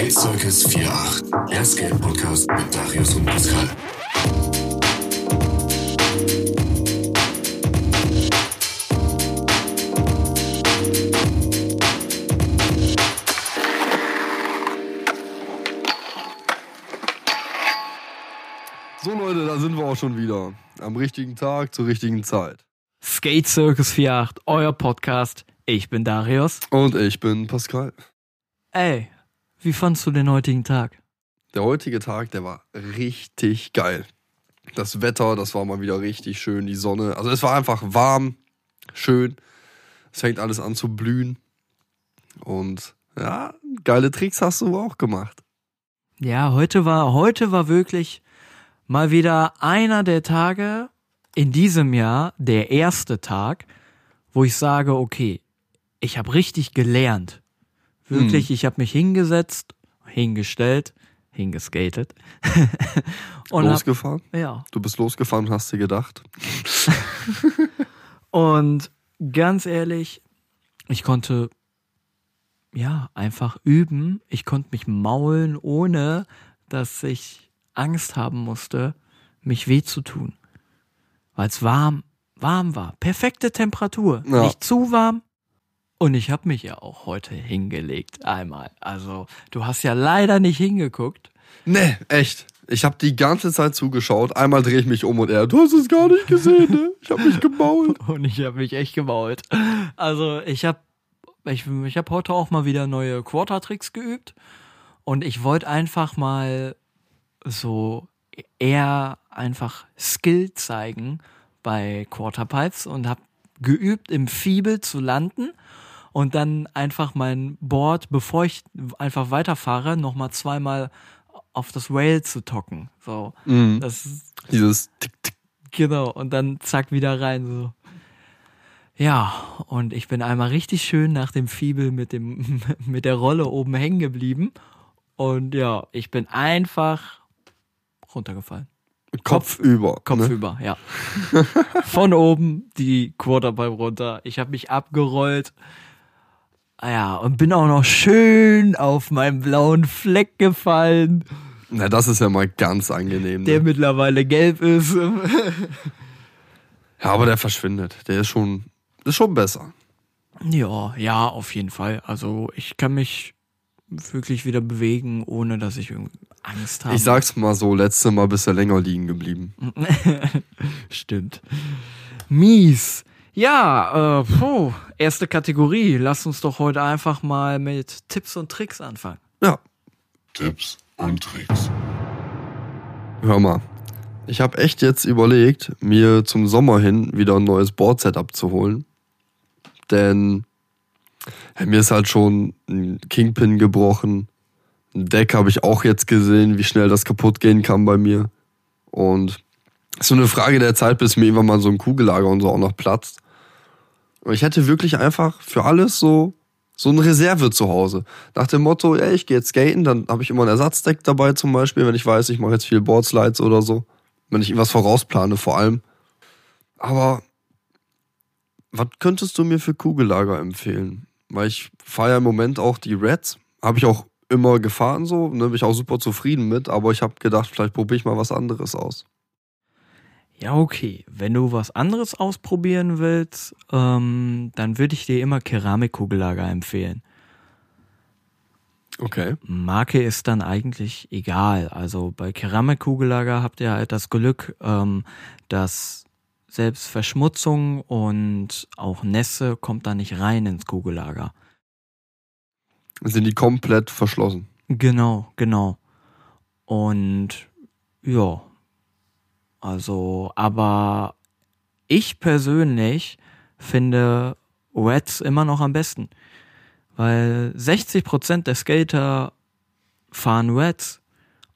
Skate Circus 48, der Skate Podcast mit Darius und Pascal. So Leute, da sind wir auch schon wieder. Am richtigen Tag zur richtigen Zeit. Skate Circus 48, euer Podcast. Ich bin Darius. Und ich bin Pascal. Ey, wie fandst du den heutigen Tag? Der heutige Tag, der war richtig geil. Das Wetter, das war mal wieder richtig schön, die Sonne. Also es war einfach warm, schön. Es fängt alles an zu blühen. Und ja, geile Tricks hast du auch gemacht. Ja, heute war, heute war wirklich mal wieder einer der Tage in diesem Jahr, der erste Tag, wo ich sage, okay, ich habe richtig gelernt. Wirklich, ich habe mich hingesetzt, hingestellt, hingeskatet. und hab, losgefahren? ja. Du bist losgefahren und hast dir gedacht. Und ganz ehrlich, ich konnte ja einfach üben. Ich konnte mich maulen, ohne dass ich Angst haben musste, mich weh zu tun. Weil es warm, warm war. Perfekte Temperatur. Ja. Nicht zu warm. Und ich habe mich ja auch heute hingelegt. Einmal. Also, du hast ja leider nicht hingeguckt. Nee, echt. Ich habe die ganze Zeit zugeschaut. Einmal drehe ich mich um und er, du hast es gar nicht gesehen, ne? Ich habe mich gemault. Und ich habe mich echt gemault. Also ich habe ich, ich hab heute auch mal wieder neue Quarter-Tricks geübt. Und ich wollte einfach mal so eher einfach Skill zeigen bei Quarterpipes und habe geübt, im Fiebel zu landen und dann einfach mein Board, bevor ich einfach weiterfahre, nochmal zweimal auf das Rail zu tocken. So, Mhm. das ist Dieses Tick, Tick. Genau, und dann zack wieder rein. So. Ja, und ich bin einmal richtig schön nach dem Fiebel mit, dem, mit der Rolle oben hängen geblieben. Und ja, ich bin einfach runtergefallen. Kopf über. ne? Kopfüber, ja. Von oben die Quarterpipe runter. Ich habe mich abgerollt. Ah Ja, und bin auch noch schön auf meinen blauen Fleck gefallen, Na, das ist ja mal ganz angenehm. der Ne? mittlerweile gelb ist. Ja, aber der verschwindet. Der ist schon, ist schon besser. Ja, ja, auf jeden Fall. Also ich kann mich wirklich wieder bewegen, ohne dass ich Angst habe. Ich sag's mal so, letzte Mal bist du länger liegen geblieben. Stimmt. Mies. Ja, äh, puh, erste Kategorie. Lass uns doch heute einfach mal mit Tipps und Tricks anfangen. Ja, Tipps und Tricks. hör mal. Ich habe echt jetzt überlegt, mir zum Sommer hin wieder ein neues Board-Setup zu holen. Denn ja, mir ist halt schon ein Kingpin gebrochen. Ein Deck habe ich auch jetzt gesehen, wie schnell das kaputt gehen kann bei mir. Und es ist so eine Frage der Zeit, bis mir irgendwann mal so ein Kugellager und so auch noch platzt. Und ich hätte wirklich einfach für alles so so eine Reserve zu Hause. Nach dem Motto, ey, ich gehe jetzt skaten, dann habe ich immer ein Ersatzdeck dabei zum Beispiel, wenn ich weiß, ich mache jetzt viel Boardslides oder so. Wenn ich irgendwas vorausplane vor allem. Aber was könntest du mir für Kugellager empfehlen? Weil ich fahre ja im Moment auch die Reds. Habe ich auch immer gefahren so, ne, bin ich auch super zufrieden mit, aber ich habe gedacht, vielleicht probiere ich mal was anderes aus. Ja, okay. Wenn du was anderes ausprobieren willst, ähm, dann würde ich dir immer Keramikkugellager empfehlen. Okay. Marke ist dann eigentlich egal. Also bei Keramikkugellager habt ihr halt das Glück, ähm, dass selbst Verschmutzung und auch Nässe kommt da nicht rein ins Kugellager. Sind die komplett verschlossen? Genau, genau. Und ja, also, aber ich persönlich finde Reds immer noch am besten. Weil 60% der Skater fahren Reds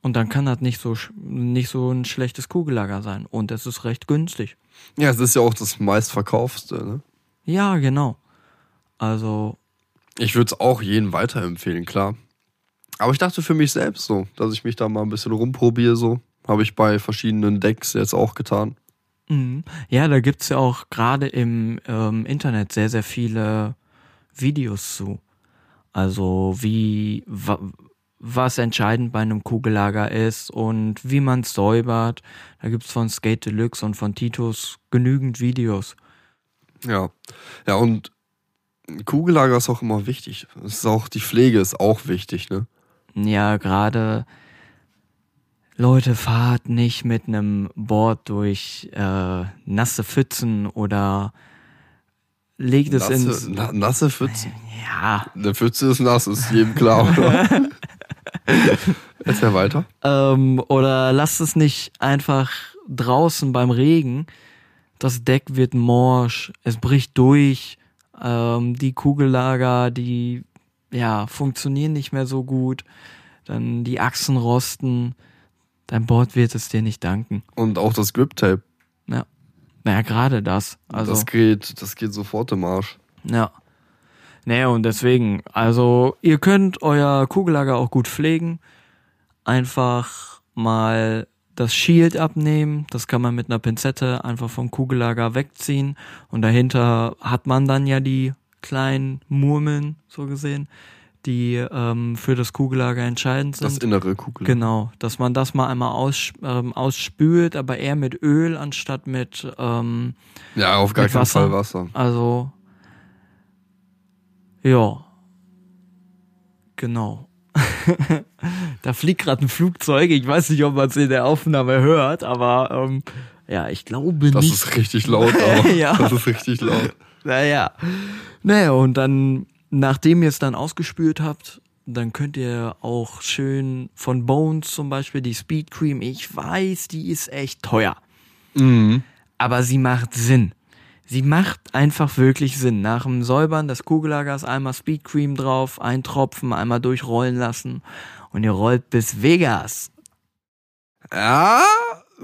und dann kann das nicht so, nicht so ein schlechtes Kugellager sein. Und es ist recht günstig. Ja, es ist ja auch das meistverkaufste, ne? Ja, genau. Also, Ich würde es auch jedem weiterempfehlen, klar. Aber ich dachte für mich selbst so, dass ich mich da mal ein bisschen rumprobiere, so. Habe ich bei verschiedenen Decks jetzt auch getan. Mhm. Ja, da gibt's ja auch gerade im ähm, Internet sehr, sehr viele Videos zu. Also wie, wa, was entscheidend bei einem Kugellager ist und wie man es säubert. Da gibt's von Skate Deluxe und von Titus genügend Videos. Ja. Ja, und Kugellager ist auch immer wichtig. Es ist auch, die Pflege ist auch wichtig, ne? Ja, gerade Leute, fahrt nicht mit einem Board durch äh, nasse Pfützen oder legt es. Nasse, na, nasse Pfützen. Ja, Eine Pfütze ist nass, ist jedem klar, oder? Erzähl weiter. ähm, oder lasst es nicht einfach draußen beim Regen. Das Deck wird morsch, es bricht durch, ähm, die Kugellager, die ja funktionieren nicht mehr so gut, dann die Achsen rosten. Dein Board wird es dir nicht danken. Und auch das Grip-Tape. Ja, naja, gerade das. Also das geht, das geht sofort im Arsch. Ja. Naja, und deswegen, also ihr könnt euer Kugellager auch gut pflegen. Einfach mal das Shield abnehmen. Das kann man mit einer Pinzette einfach vom Kugellager wegziehen. Und dahinter hat man dann ja die kleinen Murmeln, so gesehen, die ähm, für das Kugellager entscheidend sind. Das innere Kugel. Genau, dass man das mal einmal aus, ähm, ausspült, aber eher mit Öl anstatt mit ähm, Ja, auf gar keinen Wasser? Fall Wasser. also, ja. Genau. da fliegt gerade ein Flugzeug. Ich weiß nicht, ob man es in der Aufnahme hört, aber ähm, ja, ich glaube Das nicht. ist richtig laut, aber Ja. das ist richtig laut. Naja. Naja, und dann, nachdem ihr es dann ausgespült habt, dann könnt ihr auch schön von Bones zum Beispiel die Speed Cream. Ich weiß, die ist echt teuer. Mhm. aber sie macht Sinn. Sie macht einfach wirklich Sinn. Nach dem Säubern des Kugellagers einmal Speed Cream drauf, ein Tropfen, einmal durchrollen lassen und ihr rollt bis Vegas. Ja,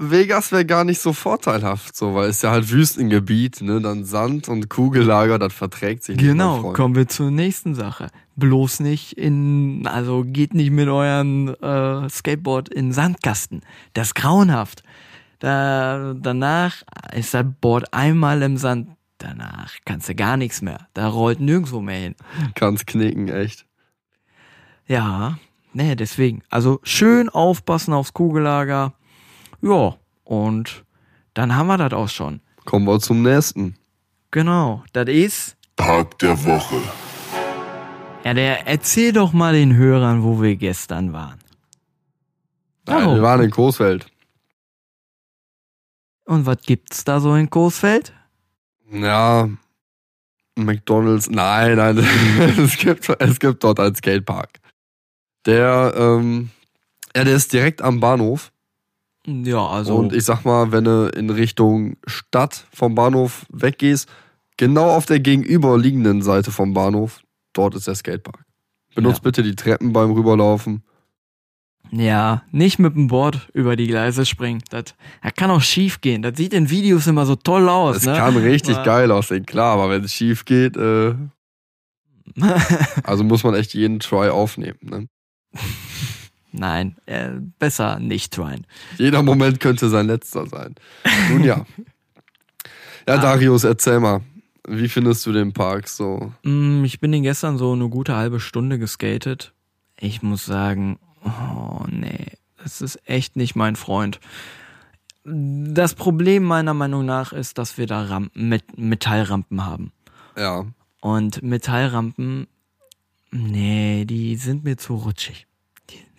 Vegas wäre gar nicht so vorteilhaft, so, weil es ja halt Wüstengebiet, ne, dann Sand und Kugellager, das verträgt sich nicht. mein Genau, kommen wir zur nächsten Sache. Bloß nicht in, also geht nicht mit euren äh, Skateboard in Sandkasten. Das ist grauenhaft. Da, danach ist das Board einmal im Sand. Danach kannst du gar nichts mehr. Da rollt nirgendwo mehr hin. Kannst knicken, echt. Ja, ne, deswegen. Also schön aufpassen aufs Kugellager. Ja, und dann haben wir das auch schon. Kommen wir zum nächsten. Genau, das ist. Tag der Woche. Ja, der erzähl doch mal den Hörern, wo wir gestern waren. Nein, wir waren in Coesfeld. Und was gibt's da so in Coesfeld? Ja, McDonalds, nein, nein, es gibt, es gibt dort einen Skatepark. Der, ähm, ja, der ist direkt am Bahnhof. Ja, also. Und ich sag mal, wenn du in Richtung Stadt vom Bahnhof weggehst, genau auf der gegenüberliegenden Seite vom Bahnhof, dort ist der Skatepark. Benutzt Ja. bitte die Treppen beim Rüberlaufen. ja, nicht mit dem Board über die Gleise springen. Das, das kann auch schief gehen. Das sieht in Videos immer so toll aus, Es ne? kann richtig Aber- geil aussehen, klar, aber wenn es schief geht, äh, also muss man echt jeden Try aufnehmen. Ne? Nein, äh, besser nicht tryen. Jeder Moment könnte sein letzter sein. Nun ja. Ja, Ah. Darius, erzähl mal. Wie findest du den Park so? Mm, Ich bin den gestern so eine gute halbe Stunde geskatet. Ich muss sagen, oh nee, das ist echt nicht mein Freund. Das Problem meiner Meinung nach ist, dass wir da Rampen, mit Metallrampen haben. Ja. Und Metallrampen, nee, die sind mir zu rutschig.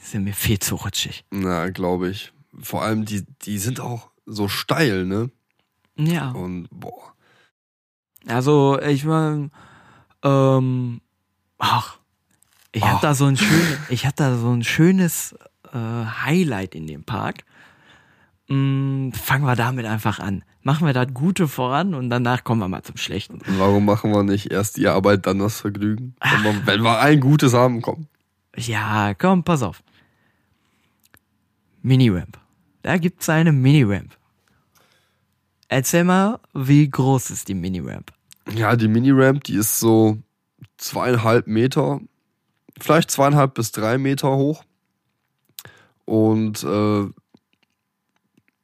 Die sind mir viel zu rutschig. Na, glaube ich. Vor allem, die, die sind auch so steil, ne? Ja. Und boah. Also, ich mein, ähm, ach, ich Ach. hab da so ein schönes, ich hab da so ein schönes äh, Highlight in dem Park. Mm, fangen wir damit einfach an. Machen wir das Gute voran und danach kommen wir mal zum Schlechten. Warum machen wir nicht erst die Arbeit, dann das Vergnügen? Wenn wir, wenn wir ein gutes haben, komm. Ja, komm, pass auf. Mini-Ramp. Da gibt's eine Mini-Ramp. Erzähl mal, wie groß ist die Mini-Ramp? Ja, die Mini-Ramp, die ist so zweieinhalb Meter, vielleicht zweieinhalb bis drei Meter hoch. Und äh,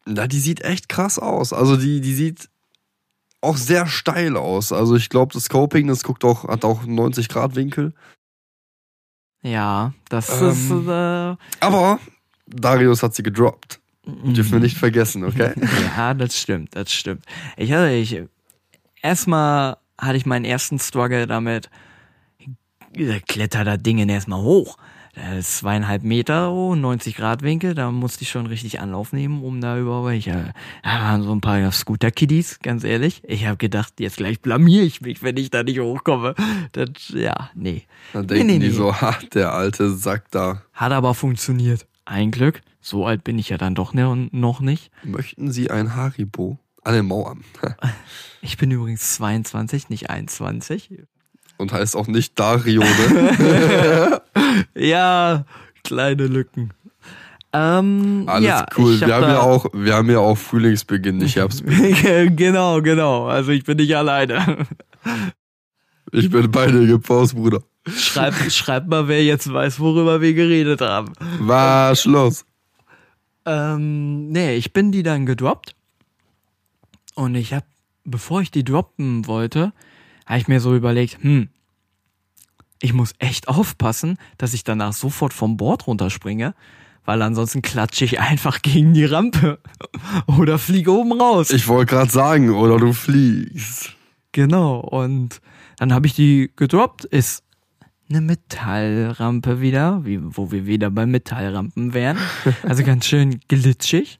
na, die sieht echt krass aus. Also die, die sieht auch sehr steil aus. Also ich glaube, das Scoping, das guckt auch, hat auch einen 90 Grad Winkel. Ja, das Ähm. ist. Äh, Aber Darius hat sie gedroppt. Dürfen wir nicht vergessen, okay? ja, das stimmt, das stimmt. Ich hatte, ich, erstmal hatte ich meinen ersten Struggle damit, kletter das Ding erstmal hoch. Das ist zweieinhalb Meter, oh, 90 Grad Winkel, da musste ich schon richtig Anlauf nehmen, um da überhaupt, ich, da waren so ein paar Scooter-Kiddies, ganz ehrlich. Ich habe gedacht, jetzt gleich blamier ich mich, wenn ich da nicht hochkomme. Das, ja, nee. Dann Nee, denken nee, die nee. so, ha, der alte Sack da. Hat aber funktioniert. Ein Glück. So alt bin ich ja dann doch ne- noch nicht. Möchten Sie ein Haribo? An den Mauern. Ich bin übrigens 22, nicht 21. Und heißt auch nicht Dario, ne? Ja, kleine Lücken. Ähm, Alles ja, cool. ich Wir haben ja auch, wir haben ja auch Frühlingsbeginn, nicht Herbstbeginn. genau, genau. Also ich bin nicht alleine. Ich bin bei dir gepaust, Bruder. Schreib, schreib mal, wer jetzt weiß, worüber wir geredet haben. War Schluss. Ähm, nee, ich bin die dann gedroppt. Und ich hab, bevor ich die droppen wollte, habe ich mir so überlegt, hm, ich muss echt aufpassen, dass ich danach sofort vom Board runterspringe, weil ansonsten klatsche ich einfach gegen die Rampe oder fliege oben raus. Ich wollte gerade sagen, oder du fliegst. Genau, und dann habe ich die gedroppt, ist eine Metallrampe wieder, wie, wo wir wieder bei Metallrampen wären. Also ganz schön glitschig.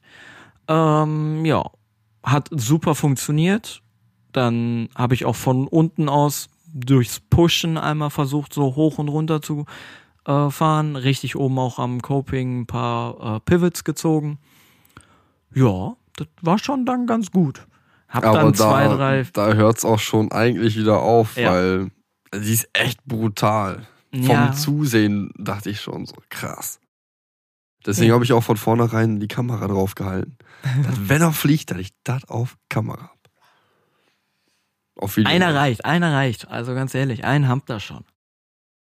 Ähm, ja, hat super funktioniert. Dann habe ich auch von unten aus durchs Pushen einmal versucht, so hoch und runter zu äh, fahren. Richtig oben auch am Coping ein paar äh, Pivots gezogen. Ja, das war schon dann ganz gut. Hab Aber dann zwei, da, drei da hört's auch schon eigentlich wieder auf, Ja. weil sie ist echt brutal. Vom Ja. Zusehen dachte ich schon so, krass. Deswegen Ja. habe ich auch von vornherein die Kamera drauf gehalten. dass, wenn er fliegt, dass ich das auf Kamera hab. Auf Video. Einer reicht, einer reicht. Also ganz ehrlich, einen habt ihr schon.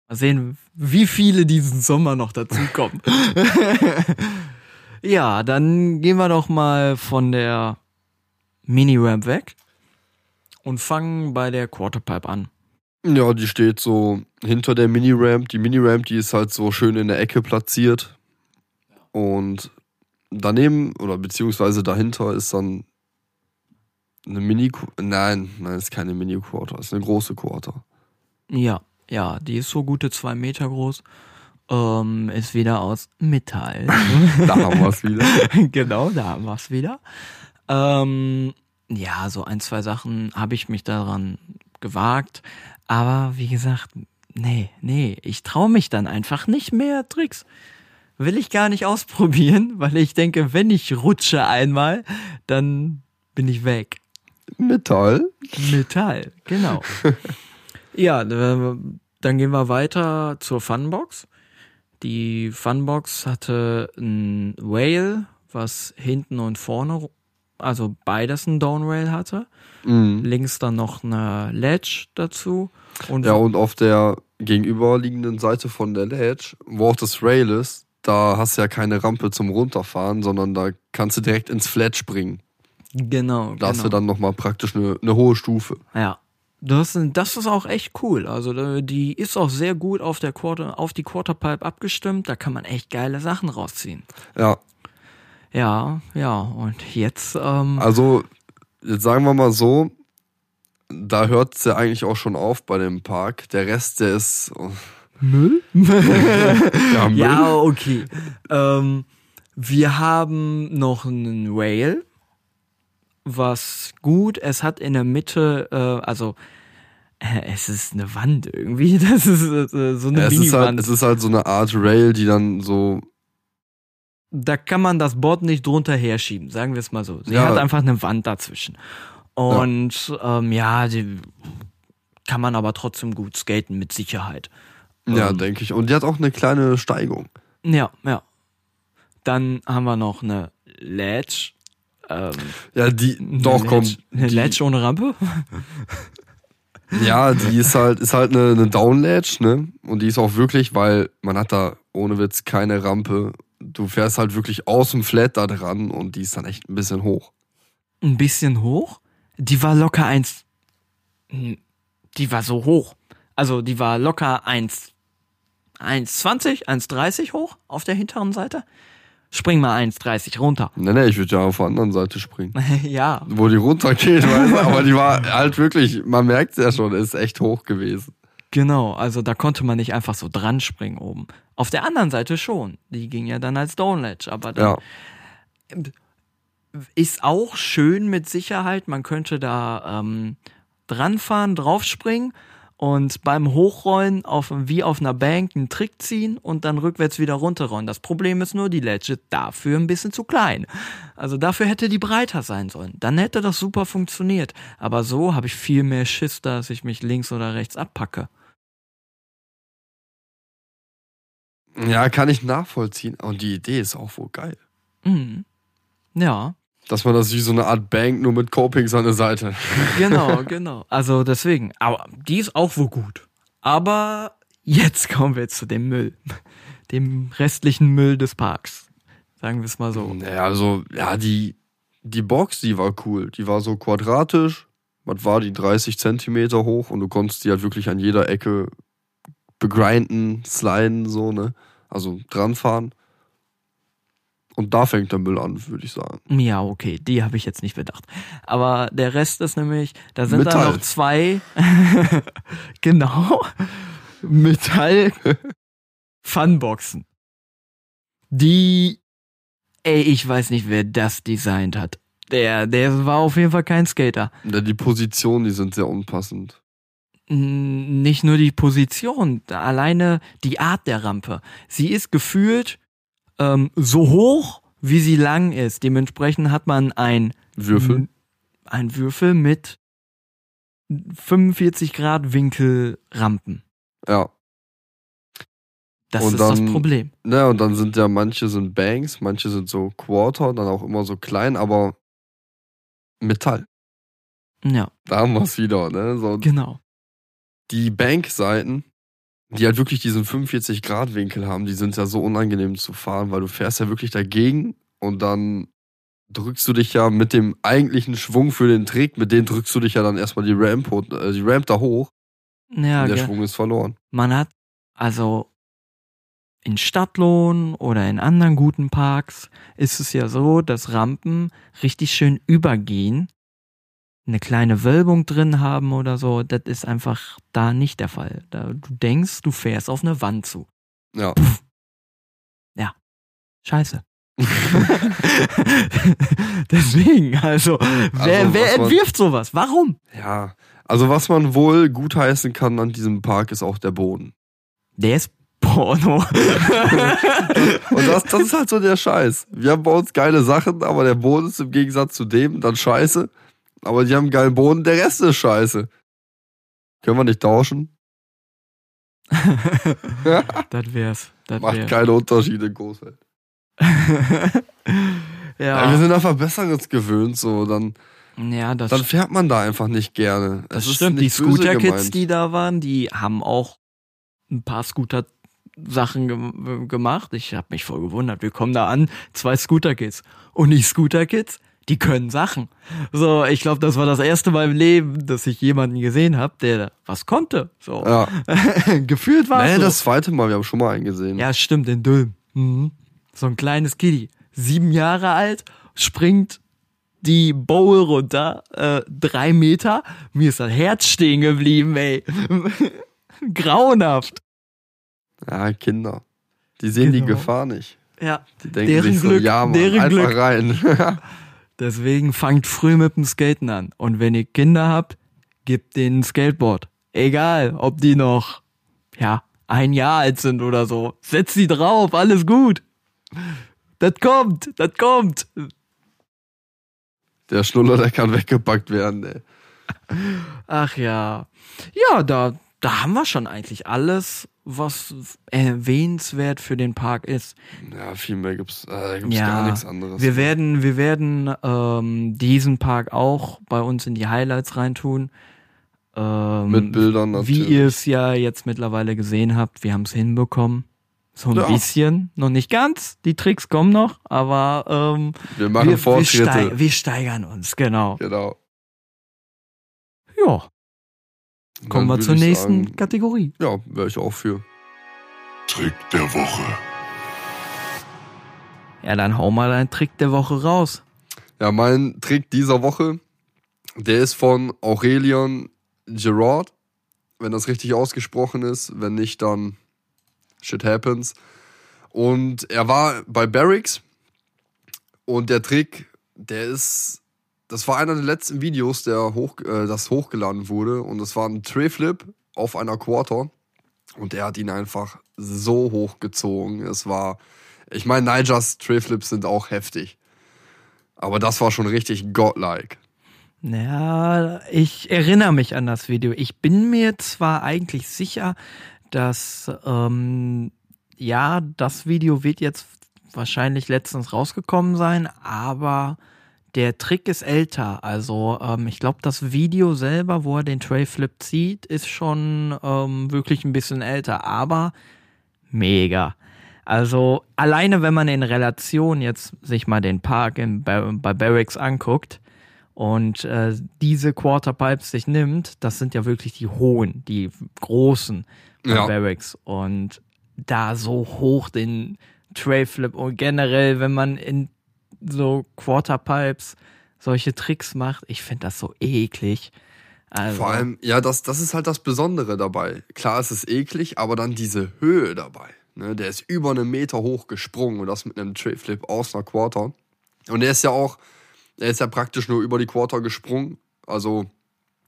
Mal sehen, wie viele diesen Sommer noch dazukommen. ja, dann gehen wir doch mal von der Mini-Ramp weg und fangen bei der Quarterpipe an. Ja, die steht so hinter der Mini-Ramp. Die Mini-Ramp, die ist halt so schön in der Ecke platziert. Und daneben oder beziehungsweise dahinter ist dann eine Mini... Nein, nein, ist keine Mini-Quarter, ist eine große Quarter. Ja, ja, die ist so gute zwei Meter groß. Ähm, ist wieder aus Metall. Da haben wir es wieder. genau, da haben wir es wieder. Ähm, ja, so ein, zwei Sachen habe ich mich daran gewagt. Aber wie gesagt, nee, nee, ich traue mich dann einfach nicht mehr Tricks. Will ich gar nicht ausprobieren, weil ich denke, wenn ich rutsche einmal, dann bin ich weg. Metall. Metall, genau. ja, äh, dann gehen wir weiter zur Funbox. Die Funbox hatte ein Rail, was hinten und vorne, also beides ein Downrail hatte. Mhm. Links dann noch eine Ledge dazu. Und Ja, und auf der gegenüberliegenden Seite von der Ledge, wo auch das Rail ist, da hast du ja keine Rampe zum Runterfahren, sondern da kannst du direkt ins Flat springen. genau, Da hast genau. du dann nochmal praktisch eine, eine hohe Stufe. Ja. Das, das ist auch echt cool. Also die ist auch sehr gut auf der Quarter, auf die Quarterpipe abgestimmt. Da kann man echt geile Sachen rausziehen. Ja, Ja, ja. Und jetzt, ähm, also jetzt sagen wir mal so, da hört es ja eigentlich auch schon auf bei dem Park. Der Rest, der ist Müll? ja, Müll. Ja, okay. ähm, wir haben noch einen Rail, was gut, es hat in der Mitte, äh, also äh, es ist eine Wand irgendwie, das ist äh, so eine Ja, es, ist halt, Mini-Wand. es ist halt so eine Art Rail, die dann so. Da kann man das Board nicht drunter herschieben, sagen wir es mal so. Sie Ja. hat einfach eine Wand dazwischen. Und ähm, ja, die kann man aber trotzdem gut skaten mit Sicherheit. Ja, Ähm. denke ich. Und die hat auch eine kleine Steigung. Ja, ja. Dann haben wir noch eine Ledge. Ähm, Ja, die. eine Doch, komm. Ledge, eine Ledge ohne Rampe? Ja, die ist halt, ist halt eine, eine Down-Ledge, ne? Und die ist auch wirklich, weil man hat da ohne Witz keine Rampe. Du fährst halt wirklich aus dem Flat da dran und die ist dann echt ein bisschen hoch. Ein bisschen hoch. Die war locker eins. Hm, Die war so hoch. Also die war locker eins 1,20, 1,30 hoch auf der hinteren Seite. Spring mal 1,30 runter. Nee, nee, ich würde ja auf der anderen Seite springen. ja, Wo die runtergeht, weißt du? Aber die war halt wirklich, man merkt es ja schon, ist echt hoch gewesen. Genau. Also da konnte man nicht einfach so dran springen oben. Auf der anderen Seite schon. Die ging ja dann als Stone Ledge, aber dann Ja. ist auch schön mit Sicherheit. Man könnte da ähm, dranfahren, draufspringen und beim Hochrollen auf, wie auf einer Bank einen Trick ziehen und dann rückwärts wieder runterrollen. Das Problem ist nur, die Ledge ist dafür ein bisschen zu klein. Also dafür hätte die breiter sein sollen. Dann hätte das super funktioniert. Aber so habe ich viel mehr Schiss, dass ich mich links oder rechts abpacke. Ja, kann ich nachvollziehen. Und die Idee ist auch wohl geil. Mhm. Ja. Dass man das wie so eine Art Bank nur mit Copings an der Seite. Genau, genau. Also deswegen. Aber die ist auch wohl gut. Aber jetzt kommen wir zu dem Müll. Dem restlichen Müll des Parks. Sagen wir es mal so. Naja, also, ja, die, die Box, die war cool. Die war so quadratisch. Was war die? 30 Zentimeter hoch und du konntest die halt wirklich an jeder Ecke begrinden, sliden, so, ne? Also dranfahren. Und da fängt der Müll an, würde ich sagen. Ja, okay, die habe ich jetzt nicht bedacht. Aber der Rest ist nämlich, da sind Metall. noch zwei, genau, Metall Funboxen. Die, ey, ich weiß nicht, wer das designt hat. Der, der war auf jeden Fall kein Skater. Ja, die Positionen, die sind sehr unpassend. Nicht nur die Position, alleine die Art der Rampe. Sie ist gefühlt ähm, so hoch, wie sie lang ist. Dementsprechend hat man ein Würfel. ein Würfel mit 45 Grad Winkel Rampen. Ja. Das Und ist das dann- Problem. Ne, und dann sind ja manche sind Banks, manche sind so Quarter, dann auch immer so klein, aber Metall. Ja, Da haben wir es wieder, ne? So, genau. Die Bankseiten, die halt wirklich diesen 45-Grad-Winkel haben, die sind ja so unangenehm zu fahren, weil du fährst ja wirklich dagegen und dann drückst du dich ja mit dem eigentlichen Schwung für den Trick, mit dem drückst du dich ja dann erstmal die Ramp, äh, die Ramp da hoch Ja, und der gell. Schwung ist verloren. man hat also in Stadtlohn oder in anderen guten Parks ist es ja so, dass Rampen richtig schön übergehen, eine kleine Wölbung drin haben oder so. Das ist einfach da nicht der Fall. Da, du denkst, du fährst auf eine Wand zu. Ja. Scheiße. Deswegen, also, wer, Also, wer was man- entwirft sowas? Warum? Ja. Also was man wohl gutheißen kann an diesem Park ist auch der Boden. Der ist Porno. Und das, das ist halt so der Scheiß. Wir haben bei uns geile Sachen, aber der Boden ist im Gegensatz zu dem dann scheiße. Aber die haben einen geilen Boden, der Rest ist scheiße. Können wir nicht tauschen? das wär's. Das Macht wär. keine Unterschiede in Großfeld. Ja. wir ja, sind einfach Besseres gewöhnt, so. Dann, ja, das, dann fährt man da einfach nicht gerne. das ist stimmt. Die Scooter-Kids, die da waren, die haben auch ein paar Scooter-Sachen ge gemacht. Ich habe mich voll gewundert. Wir kommen da an, zwei Scooter-Kids. Und die Scooter-Kids, die können Sachen. So, ich glaube, das war das erste Mal im Leben, dass ich jemanden gesehen habe, der was konnte. So. Ja. Gefühlt war Nee, so. das zweite Mal, wir haben schon mal einen gesehen. Ja, stimmt, in Dülm. Mhm. So ein kleines Kitty. Sieben Jahre alt, springt die Bowl runter, äh, drei Meter. Mir ist das Herz stehen geblieben, ey. Grauenhaft. Ja, Kinder. Die sehen die Genau. Gefahr nicht. Ja, Die denken Deren sich so, Glück, ja, Mann, deren einfach Glück. rein. deswegen fangt früh mit dem Skaten an. Und wenn ihr Kinder habt, gebt denen ein Skateboard. Egal, ob die noch, ja, ein Jahr alt sind oder so. Setzt sie drauf, alles gut. Das kommt, das kommt. Der Schnuller, der kann weggepackt werden, ey. Ach ja. Ja, da, da haben wir schon eigentlich alles, was erwähnenswert für den Park ist. Ja, viel mehr gibt's, äh, gibt's Ja, gar nichts anderes. Wir werden, wir werden ähm, diesen Park auch bei uns in die Highlights reintun. Ähm, Mit Bildern natürlich. Wie ihr es ja jetzt mittlerweile gesehen habt, wir haben es hinbekommen. So ein Ja. bisschen, noch nicht ganz. Die Tricks kommen noch, aber ähm, wir machen wir, wir, Fortschritte. steig, wir steigern uns, genau. genau. Ja, kommen wir zur nächsten Sagen, Kategorie. ja, wäre ich auch für. Trick der Woche. Ja, dann hau mal deinen Trick der Woche raus. Ja, mein Trick dieser Woche, der ist von Aurelian Gerard, wenn das richtig ausgesprochen ist. Wenn nicht, dann shit happens. Und er war bei Barracks und der Trick, der ist, das war einer der letzten Videos, der hoch, äh, das hochgeladen wurde und das war ein Tray-Flip auf einer Quarter und er hat ihn einfach so hochgezogen. Es war, ich meine, Nigers Tray-Flips sind auch heftig. Aber das war schon richtig godlike. Ja, ich erinnere mich an das Video. Ich bin mir zwar eigentlich sicher, dass ähm, ja, das Video wird jetzt wahrscheinlich letztens rausgekommen sein, aber der Trick ist älter. Also ähm, ich glaube, das Video selber, wo er den Tray Flip zieht, ist schon ähm, wirklich ein bisschen älter, aber mega. Also alleine, wenn man in Relation jetzt sich mal den Park in, bei, bei Barracks anguckt und äh, diese Quarterpipes sich nimmt, das sind ja wirklich die hohen, die großen bei Ja. Barracks und da so hoch den Tray Flip und generell, wenn man in so Quarterpipes solche Tricks macht, ich finde das so eklig. Also, Vor allem, ja, das, das ist halt das Besondere dabei. Klar, es ist eklig, aber dann diese Höhe dabei. Ne? Der ist über einen Meter hoch gesprungen und das mit einem Tray-Flip aus einer Quarter. Und er ist ja auch, er ist ja praktisch nur über die Quarter gesprungen. Also,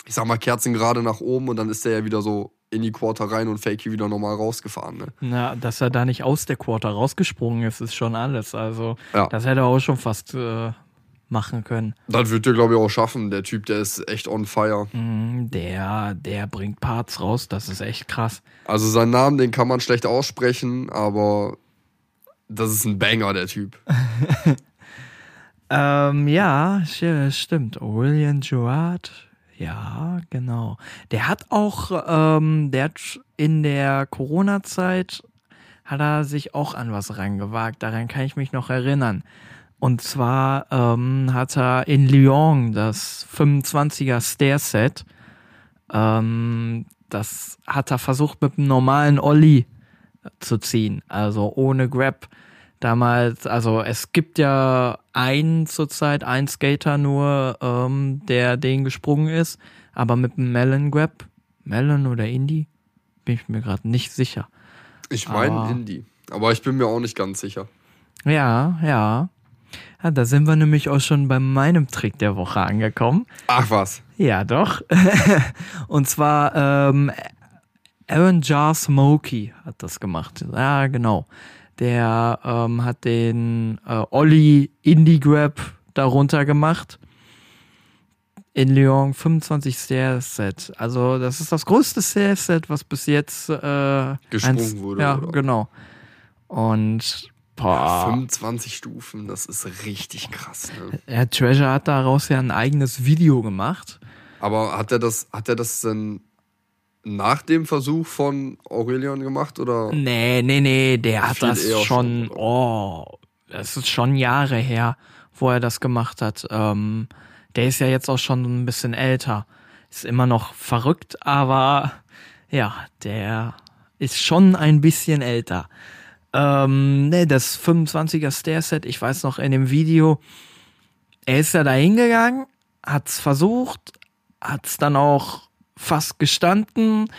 ich sag mal, Kerzen gerade nach oben und dann ist er ja wieder so in die Quarter rein und Fakey wieder normal rausgefahren. Ne? Na, dass er da nicht aus der Quarter rausgesprungen ist, ist schon alles. Also, Ja. das hätte er auch schon fast äh, machen können. Das wird er, glaube ich, auch schaffen. Der Typ, der ist echt on fire. Mm, Der, der bringt Parts raus, das ist echt krass. Also, seinen Namen, den kann man schlecht aussprechen, aber das ist ein Banger, der Typ. Ähm, ja, stimmt. William Gerard, ja, genau. Der hat auch, ähm, der hat in der Corona-Zeit hat er sich auch an was rangewagt. Daran kann ich mich noch erinnern. Und zwar ähm, hat er in Lyon das 25er Stair-Set, ähm, das hat er versucht mit einem normalen Ollie zu ziehen, also ohne Grab. Damals, also es gibt ja einen zurzeit, einen Skater nur, ähm, der den gesprungen ist, aber mit einem Melon Grab, Melon oder Indie, bin ich mir gerade nicht sicher. Ich meine Indie. Aber ich bin mir auch nicht ganz sicher. Ja, ja. ja. Da sind wir nämlich auch schon bei meinem Trick der Woche angekommen. Ach was. Ja, doch. Und zwar ähm, Aaron Jar Smokey hat das gemacht. Ja, genau. Der ähm, hat den äh, Olli Indie Grab darunter gemacht. In Lyon 25 Stair Set. Also das ist das größte Stair Set, was bis jetzt äh, Gesprungen eins- wurde, Ja, oder? genau. Und boah, 25 Stufen, das ist richtig krass. Ne? Herr Treasure hat daraus ja ein eigenes Video gemacht. Aber hat er das, hat er das denn nach dem Versuch von Aurelian gemacht oder? Nee, nee, nee, der hat das schon, oh, das ist schon Jahre her, wo er das gemacht hat. Ähm, der ist ja jetzt auch schon ein bisschen älter. Ist immer noch verrückt, aber ja, der ist schon ein bisschen älter. Ähm, nee, das 25er Stair-Set, ich weiß noch in dem Video, er ist ja da hingegangen, hat's versucht, hat's dann auch fast gestanden,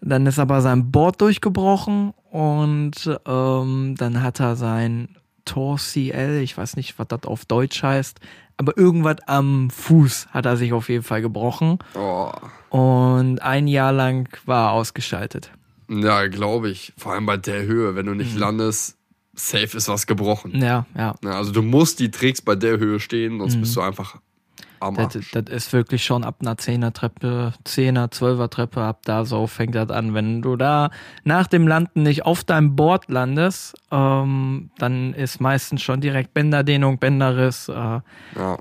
dann ist aber sein Board durchgebrochen und ähm, dann hat er sein Tor CL, ich weiß nicht, was das auf Deutsch heißt, aber irgendwas am Fuß hat er sich auf jeden Fall gebrochen Oh, und ein Jahr lang war er ausgeschaltet. ja, glaube ich. Vor allem bei der Höhe, wenn du nicht Mhm. landest, safe ist was gebrochen. Ja, ja. Also du musst die Tricks bei der Höhe stehen, sonst bist du einfach Mhm. Das, das ist wirklich schon ab einer 10er Treppe, 10er, 12er Treppe, ab da so fängt das an. Wenn du da nach dem Landen nicht auf deinem Board landest, ähm, dann ist meistens schon direkt Bänderdehnung, Bänderriss, äh, Ja,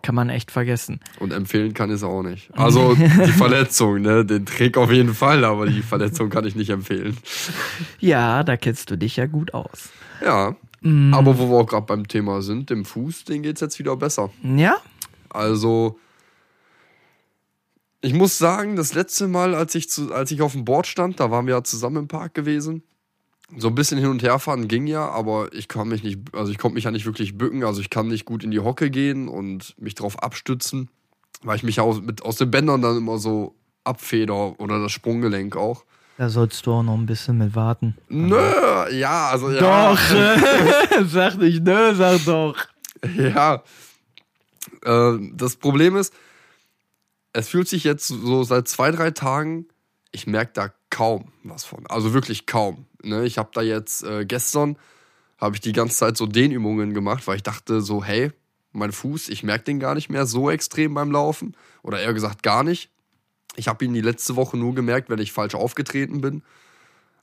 kann man echt vergessen. und empfehlen kann ich es auch nicht. Also die Verletzung, ne? Den Trick auf jeden Fall, aber die Verletzung kann ich nicht empfehlen. Ja, da kennst du dich ja gut aus. Ja. Mhm. Aber wo wir auch gerade beim Thema sind, dem Fuß, den geht's jetzt wieder besser. Ja? Also, ich muss sagen, das letzte Mal, als ich, zu, als ich auf dem Board stand, da waren wir ja zusammen im Park gewesen. So ein bisschen hin und her fahren ging ja, aber ich kann mich nicht, also ich konnte mich ja nicht wirklich bücken, also ich kann nicht gut in die Hocke gehen und mich drauf abstützen, weil ich mich aus, mit, aus den Bändern dann immer so abfeder oder das Sprunggelenk auch. Da sollst du auch noch ein bisschen mit warten. Nö, ja, also ja. Doch, sag nicht nö, sag doch. Ja. Äh, das Problem ist, es fühlt sich jetzt so seit zwei, drei Tagen, ich merke da kaum was von. Also wirklich kaum. Ne? Ich habe da jetzt äh, gestern, habe ich die ganze Zeit so Dehnübungen gemacht, weil ich dachte so, hey, mein Fuß, ich merke den gar nicht mehr so extrem beim Laufen. Oder eher gesagt gar nicht. Ich habe ihn die letzte Woche nur gemerkt, wenn ich falsch aufgetreten bin.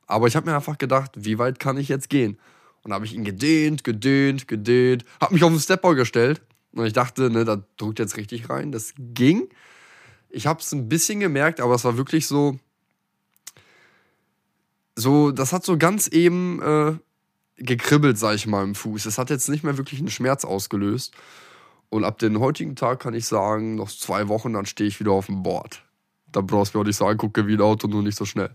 Aber ich habe mir einfach gedacht, wie weit kann ich jetzt gehen? Und habe ich ihn gedehnt, gedehnt, gedehnt, habe mich auf den Stepper gestellt. Und ich dachte, ne, da drückt jetzt richtig rein. Das ging. Ich habe es ein bisschen gemerkt, aber es war wirklich so, so, das hat so ganz eben äh, gekribbelt, sag ich mal, im Fuß. Es hat jetzt nicht mehr wirklich einen Schmerz ausgelöst. Und ab dem heutigen Tag kann ich sagen, noch zwei Wochen, dann stehe ich wieder auf dem Board da brauchst du mir auch nicht so angucken wie ein Auto, nur nicht so schnell.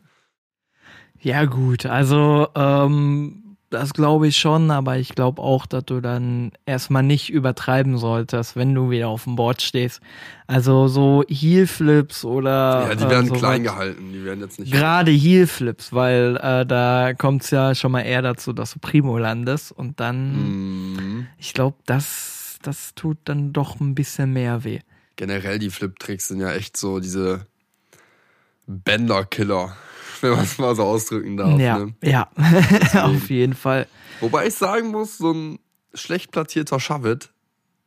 Ja, gut, also ähm, das glaube ich schon, aber ich glaube auch, dass du dann erstmal nicht übertreiben solltest, wenn du wieder auf dem Board stehst. Also so Heelflips oder. Ja, die werden äh, klein gehalten, die werden jetzt nicht. Gerade Heelflips, weil äh, da kommt es ja schon mal eher dazu, dass du Primo landest und dann, mm. ich glaube, das, das tut dann doch ein bisschen mehr weh. Generell die Flip-Tricks sind ja echt so diese Bänder-Killer, wenn man es mal so ausdrücken darf. Ja, ne? ja. auf jeden Fall. Wobei ich sagen muss, so ein schlecht platzierter Shavit,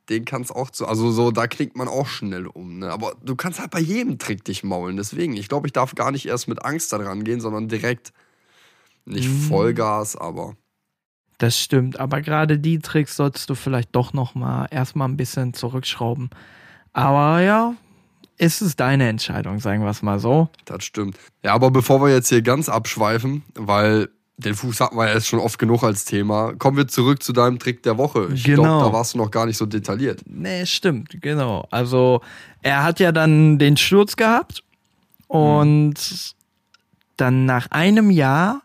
den kannst auch zu, also so, da knickt man auch schnell um, ne? Aber du kannst halt bei jedem Trick dich maulen. Deswegen, ich glaube, ich darf gar nicht erst mit Angst da dran gehen, sondern direkt nicht mhm. Vollgas, aber. Das stimmt, aber gerade die Tricks solltest du vielleicht doch noch mal erstmal ein bisschen zurückschrauben. Aber ja, ist es deine Entscheidung, sagen wir es mal so. Das stimmt. Ja, aber bevor wir jetzt hier ganz abschweifen, weil den Fuß hatten wir ja jetzt schon oft genug als Thema, kommen wir zurück zu deinem Trick der Woche. Ich genau. glaube, da warst du noch gar nicht so detailliert. Nee, stimmt, genau. Also, er hat ja dann den Sturz gehabt und hm. dann nach einem Jahr,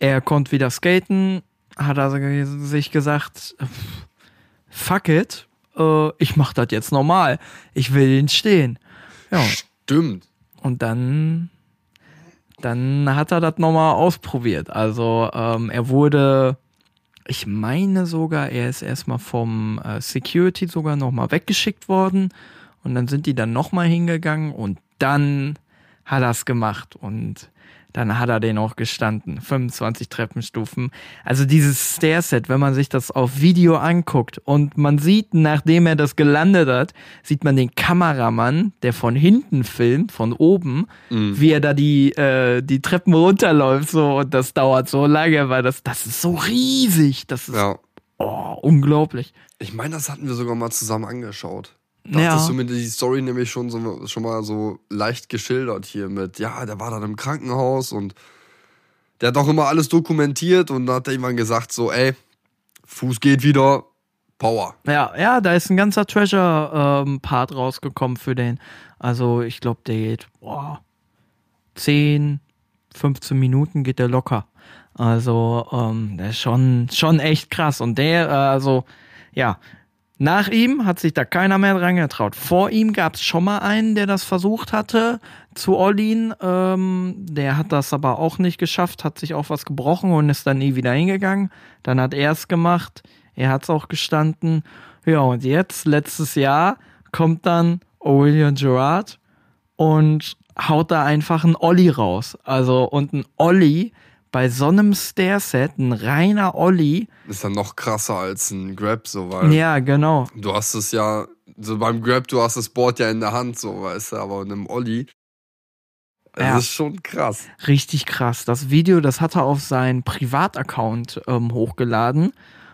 er konnte wieder skaten, hat er sich gesagt, fuck it, äh, ich mach das jetzt normal. Ich will ihn stehen. Ja. Stimmt. Und dann, dann hat er das nochmal ausprobiert. Also ähm, er wurde, ich meine sogar, er ist erstmal vom äh, Security sogar nochmal weggeschickt worden. Und dann sind die dann nochmal hingegangen und dann hat er es gemacht. Und dann hat er den auch gestanden. 25 Treppenstufen. Also dieses Stairset, wenn man sich das auf Video anguckt und man sieht, nachdem er das gelandet hat, sieht man den Kameramann, der von hinten filmt, von oben, mhm. wie er da die, äh, die Treppen runterläuft, so, und das dauert so lange, weil das, das ist so riesig. Das ist, ja. oh, unglaublich. Ich meine, das hatten wir sogar mal zusammen angeschaut. Da ja. hattest du mir die Story nämlich schon, so, schon mal so leicht geschildert hier mit, ja, der war dann im Krankenhaus und der hat doch immer alles dokumentiert und da hat er irgendwann gesagt, so, ey, Fuß geht wieder, Power. Ja, ja, da ist ein ganzer Treasure-Part ähm, rausgekommen für den. Also ich glaube, der geht, boah, 10, 15 Minuten geht der locker. Also, ähm, der ist schon, schon echt krass. Und der, äh, also, ja, nach ihm hat sich da keiner mehr dran getraut. Vor ihm gab es schon mal einen, der das versucht hatte zu Ollin. Ähm, der hat das aber auch nicht geschafft, hat sich auch was gebrochen und ist dann nie wieder hingegangen. Dann hat er es gemacht. Er hat es auch gestanden. Ja, und jetzt, letztes Jahr, kommt dann Aurelian Gerard und haut da einfach einen Olli raus. Also, und ein Olli bei so einem Stairset ein reiner Olli. Ist dann noch krasser als ein Grab, so, weil. Ja, genau. Du hast es ja, so beim Grab, du hast das Board ja in der Hand, so, weißt du, aber in einem Olli. Das ja. ist schon krass. Richtig krass. Das Video, das hat er auf seinen Privataccount ähm, hochgeladen.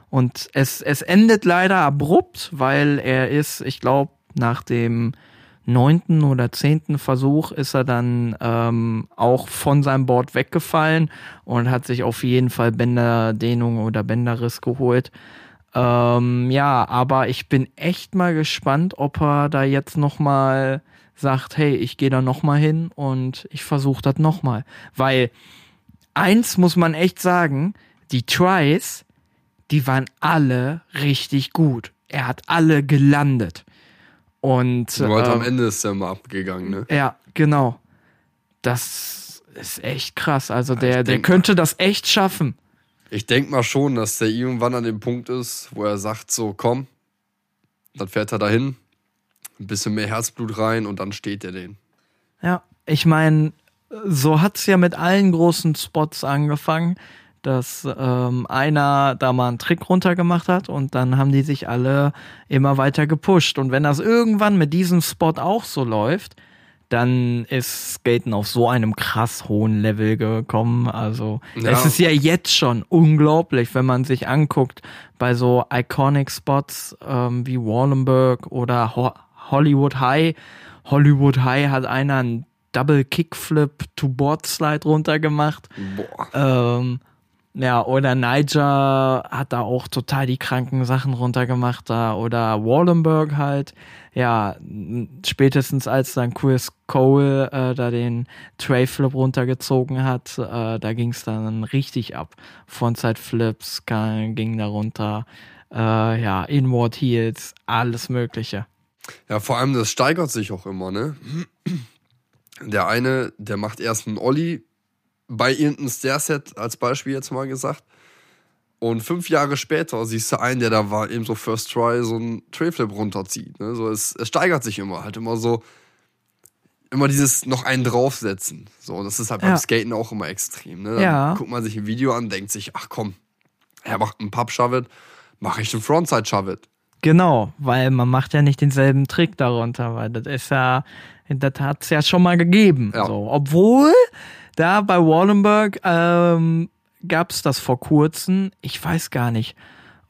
Und es, es endet leider abrupt, weil er ist, ich glaube, nach dem neunten oder zehnten Versuch ist er dann ähm, auch von seinem Board weggefallen und hat sich auf jeden Fall Bänderdehnung oder Bänderriss geholt. Ähm, ja, aber ich bin echt mal gespannt, ob er da jetzt nochmal sagt, hey, ich gehe da nochmal hin und ich versuche das nochmal. Weil eins muss man echt sagen, die Tries, die waren alle richtig gut. Er hat alle gelandet. Und Nur halt am ähm, Ende ist der mal abgegangen, ne? ja, genau. Das ist echt krass. Also der, ich der könnte das echt schaffen. Ich denke mal schon, dass der irgendwann an dem Punkt ist, wo er sagt, so komm, dann fährt er dahin, ein bisschen mehr Herzblut rein und dann steht er den. Ja, ich meine, so hat's ja mit allen großen Spots angefangen, dass ähm, einer da mal einen Trick runtergemacht hat und dann haben die sich alle immer weiter gepusht. Und wenn das irgendwann mit diesem Spot auch so läuft, dann ist Skaten auf so einem krass hohen Level gekommen. Also Ja. es ist ja jetzt schon unglaublich, wenn man sich anguckt bei so iconic Spots ähm, wie Wallenberg oder Ho Hollywood High. Hollywood High hat einer einen Double Kickflip to Board Slide runtergemacht. Boah. Ähm, ja, oder Niger hat da auch total die kranken Sachen runtergemacht da. Oder Wallenberg halt. Ja, spätestens als dann Chris Cole äh, da den Tray Flip runtergezogen hat, äh, da ging es dann richtig ab. Frontside Flips ging da runter. Äh, ja, Inward Heels, alles Mögliche. Ja, vor allem, das steigert sich auch immer, ne? Der eine, der macht erst einen Olli bei irgendeinem Stairset als Beispiel jetzt mal gesagt. Und fünf Jahre später siehst du einen, der da war, eben so First Try so einen Trayflip runterzieht. Ne? So, es, es steigert sich immer, halt immer so, immer dieses noch einen draufsetzen. So, und das ist halt beim Ja. Skaten auch immer extrem. Ne? Dann Ja. guckt man sich ein Video an, denkt sich, ach komm, er macht einen Pub Shove mache ich einen Frontside Shove Genau, weil man macht ja nicht denselben Trick darunter, weil das ist ja, das hat's ja schon mal gegeben. Ja. So, obwohl da bei Wallenberg ähm, gab's das vor kurzem, ich weiß gar nicht,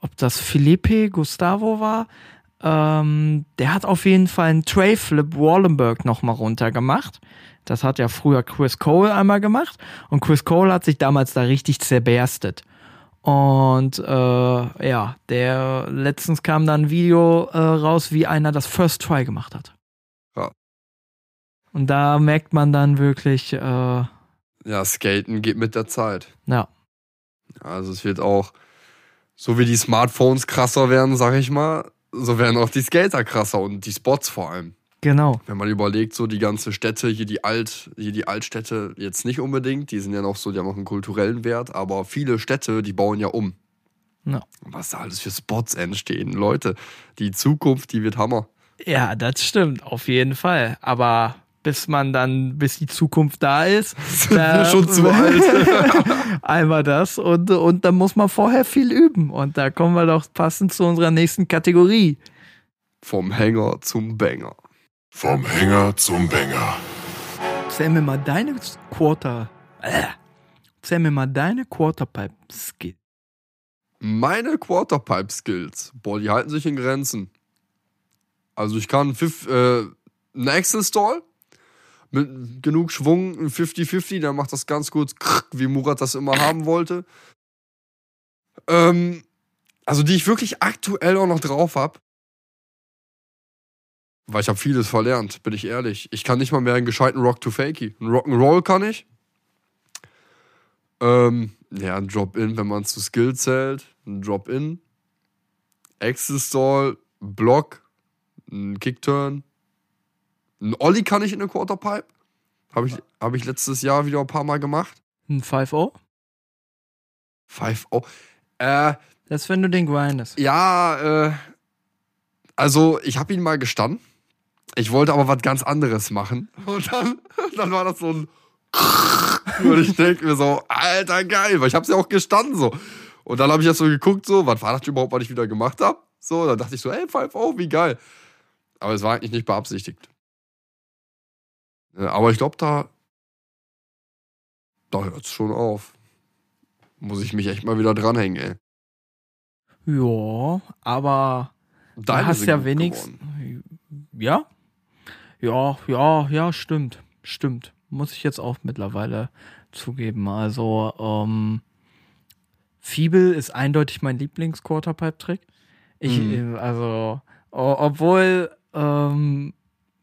ob das Felipe Gustavo war. Ähm, der hat auf jeden Fall einen Tray Flip Wallenberg nochmal runtergemacht. Das hat ja früher Chris Cole einmal gemacht und Chris Cole hat sich damals da richtig zerberstet. Und äh, ja, der letztens kam dann ein Video äh, raus, wie einer das First Try gemacht hat. Ja. Und da merkt man dann wirklich, äh, Ja, Skaten geht mit der Zeit. ja, Also es wird auch, so wie die Smartphones krasser werden, sag ich mal, so werden auch die Skater krasser und die Spots vor allem. genau. Wenn man überlegt, so die ganze Städte, hier die Alt, hier die Altstädte jetzt nicht unbedingt, die sind ja noch so, die haben auch einen kulturellen Wert, aber viele Städte, die bauen ja um. Ja. Und Was da alles für Spots entstehen. Leute, die Zukunft, die wird Hammer. Ja, das stimmt, auf jeden Fall. Aber bis man dann, bis die Zukunft da ist, da, schon zu alt. einmal das und, und dann muss man vorher viel üben. Und da kommen wir doch passend zu unserer nächsten Kategorie. Vom Hänger zum Banger. Vom Hänger zum Banger. Erzähl mir mal deine Quarter. Äh, erzähl mir mal deine Quarterpipe-Skill. Meine Quarterpipe-Skills, boah, die halten sich in Grenzen. Also ich kann fif, äh, einen Axel-Stall mit genug Schwung, ein 50-50, der macht das ganz kurz, wie Murat das immer haben wollte. Ähm, also die ich wirklich aktuell auch noch drauf hab. Weil ich habe vieles verlernt, bin ich ehrlich. Ich kann nicht mal mehr einen gescheiten Rock to Fakey. Einen Rock'n'Roll kann ich. Ähm, ja, ein Drop-In, wenn man zu Skill zählt. Ein Drop-In. Axel-Stall, Block, ein Kickturn. Ein Ollie kann ich in der Quarterpipe. Habe ich, hab ich letztes Jahr wieder ein paar Mal gemacht. Ein 5-0? 5 oh. Äh, Das ist, wenn du den grindest. ja, äh, also ich habe ihn mal gestanden. Ich wollte aber was ganz anderes machen. Und dann, dann war das so ein und ich denke mir so, alter geil, weil ich habe ja auch gestanden so. Und dann habe ich das so geguckt, so, was war das überhaupt, was ich wieder gemacht habe? So, dann dachte ich so, ey, 5 oh, wie geil. Aber es war eigentlich nicht beabsichtigt. Ja, Aber ich glaube, da, da hört es schon auf. Muss ich mich echt mal wieder dranhängen, ey. Ja, aber du Deine hast sind ja wenigstens. Ja? Ja, ja, ja, stimmt. Stimmt. Muss ich jetzt auch mittlerweile zugeben. Also, ähm, Fiebel ist eindeutig mein Lieblings-Quarterpipe-Trick. Ich, Mhm. äh, also, obwohl, ähm,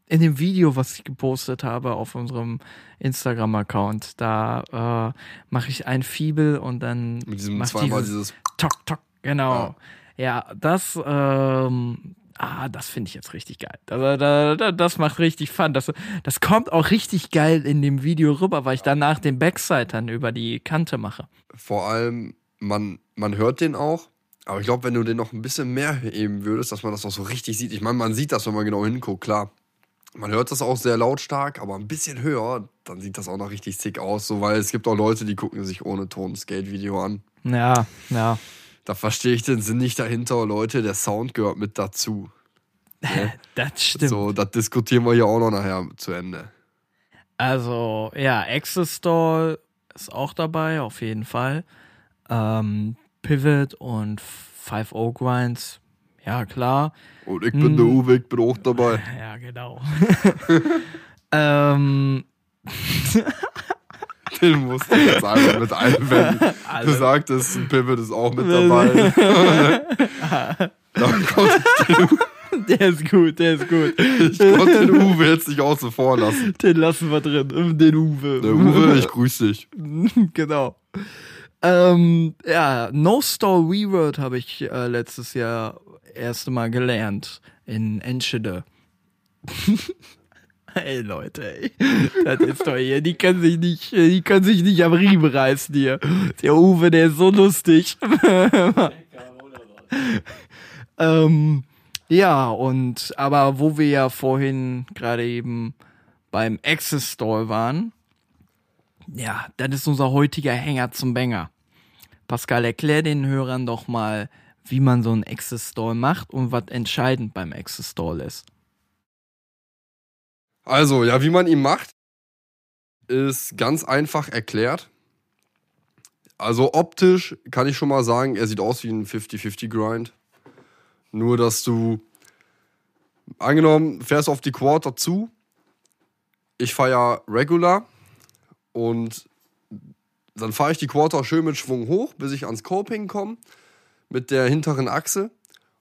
in dem Video, was ich gepostet habe auf unserem Instagram-Account, da äh, mache ich ein Fiebel und dann Mit diesem zweimal dieses dieses. Tok, Tok, genau. Ja, das, ähm, ah, das finde ich jetzt richtig geil. Da, da, da, das macht richtig Fun. Das, das kommt auch richtig geil in dem Video rüber, weil ich danach den Backside dann über die Kante mache. Vor allem, man, man hört den auch. Aber ich glaube, wenn du den noch ein bisschen mehr heben würdest, dass man das noch so richtig sieht. Ich meine, man sieht das, wenn man genau hinguckt, klar. Man hört das auch sehr lautstark, aber ein bisschen höher, dann sieht das auch noch richtig sick aus. So, weil es gibt auch Leute, die gucken sich ohne Ton Skate-Video an. Ja, ja. Da verstehe ich den Sinn nicht dahinter, Leute. Der Sound gehört mit dazu. Das stimmt. So, das diskutieren wir hier auch noch nachher zu Ende. Also, ja, Access Stall ist auch dabei, auf jeden Fall. Ähm, Pivot und 5-0 Grinds, ja, klar. Und ich bin der Uwe, ich bin auch dabei. Ja, genau. ähm, Den musst du jetzt einfach mit einwenden. Du Alle. sagtest, ein Pivot ist auch mit dabei. Dann konnte der ist gut, der ist gut. ich konnte den Uwe jetzt nicht außen vor lassen. Den lassen wir drin, den Uwe. Der Uwe, ich grüße dich. genau. Ähm, ja, No Store Reword habe ich äh, letztes Jahr erste Mal gelernt in Enschede. Ey Leute, ey. Das ist doch hier, die können sich nicht, die können sich nicht am Riemen reißen hier. Der Uwe, der ist so lustig. ähm, ja, und aber wo wir ja vorhin gerade eben beim Access Store waren, ja, das ist unser heutiger Hänger zum Banger. Pascal, erklär den Hörern doch mal, wie man so einen Access Store macht und was entscheidend beim Access Store ist. Also, ja, wie man ihn macht, ist ganz einfach erklärt. Also optisch kann ich schon mal sagen, er sieht aus wie ein 50-50 Grind. Nur, dass du, angenommen, fährst auf die Quarter zu. Ich fahre ja Regular und dann fahre ich die Quarter schön mit Schwung hoch, bis ich ans Coping komme mit der hinteren Achse.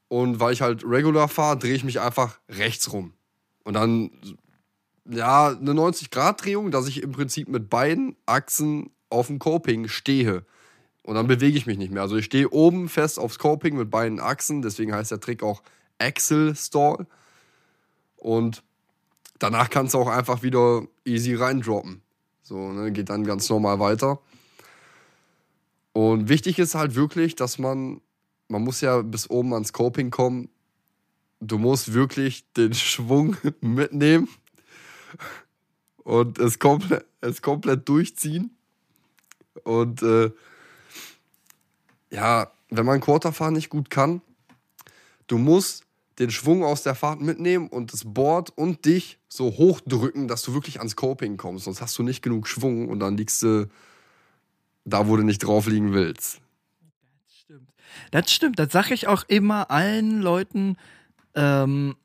Und weil ich halt Regular fahre, drehe ich mich einfach rechts rum. Und dann ja, eine 90-Grad-Drehung, dass ich im Prinzip mit beiden Achsen auf dem Coping stehe. Und dann bewege ich mich nicht mehr. Also ich stehe oben fest aufs Coping mit beiden Achsen, deswegen heißt der Trick auch Axle Stall. Und danach kannst du auch einfach wieder easy reindroppen. So, ne, geht dann ganz normal weiter. Und wichtig ist halt wirklich, dass man, man muss ja bis oben ans Coping kommen. Du musst wirklich den Schwung mitnehmen und es komplett, es komplett durchziehen. Und äh, ja, wenn man Quarterfahren nicht gut kann, du musst den Schwung aus der Fahrt mitnehmen und das Board und dich so hochdrücken, dass du wirklich ans Coping kommst. Sonst hast du nicht genug Schwung und dann liegst du da, wo du nicht drauf liegen willst. Stimmt. Das stimmt, das sage ich auch immer allen Leuten. Ähm,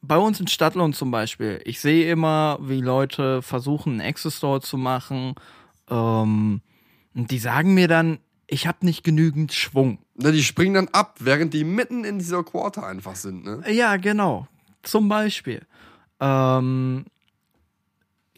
bei uns in Stadtlohn zum Beispiel. Ich sehe immer, wie Leute versuchen, einen Access Store zu machen. Ähm, und die sagen mir dann, ich habe nicht genügend Schwung. Ne, die springen dann ab, während die mitten in dieser Quarter einfach sind. Ne? Ja, genau. Zum Beispiel. Ähm,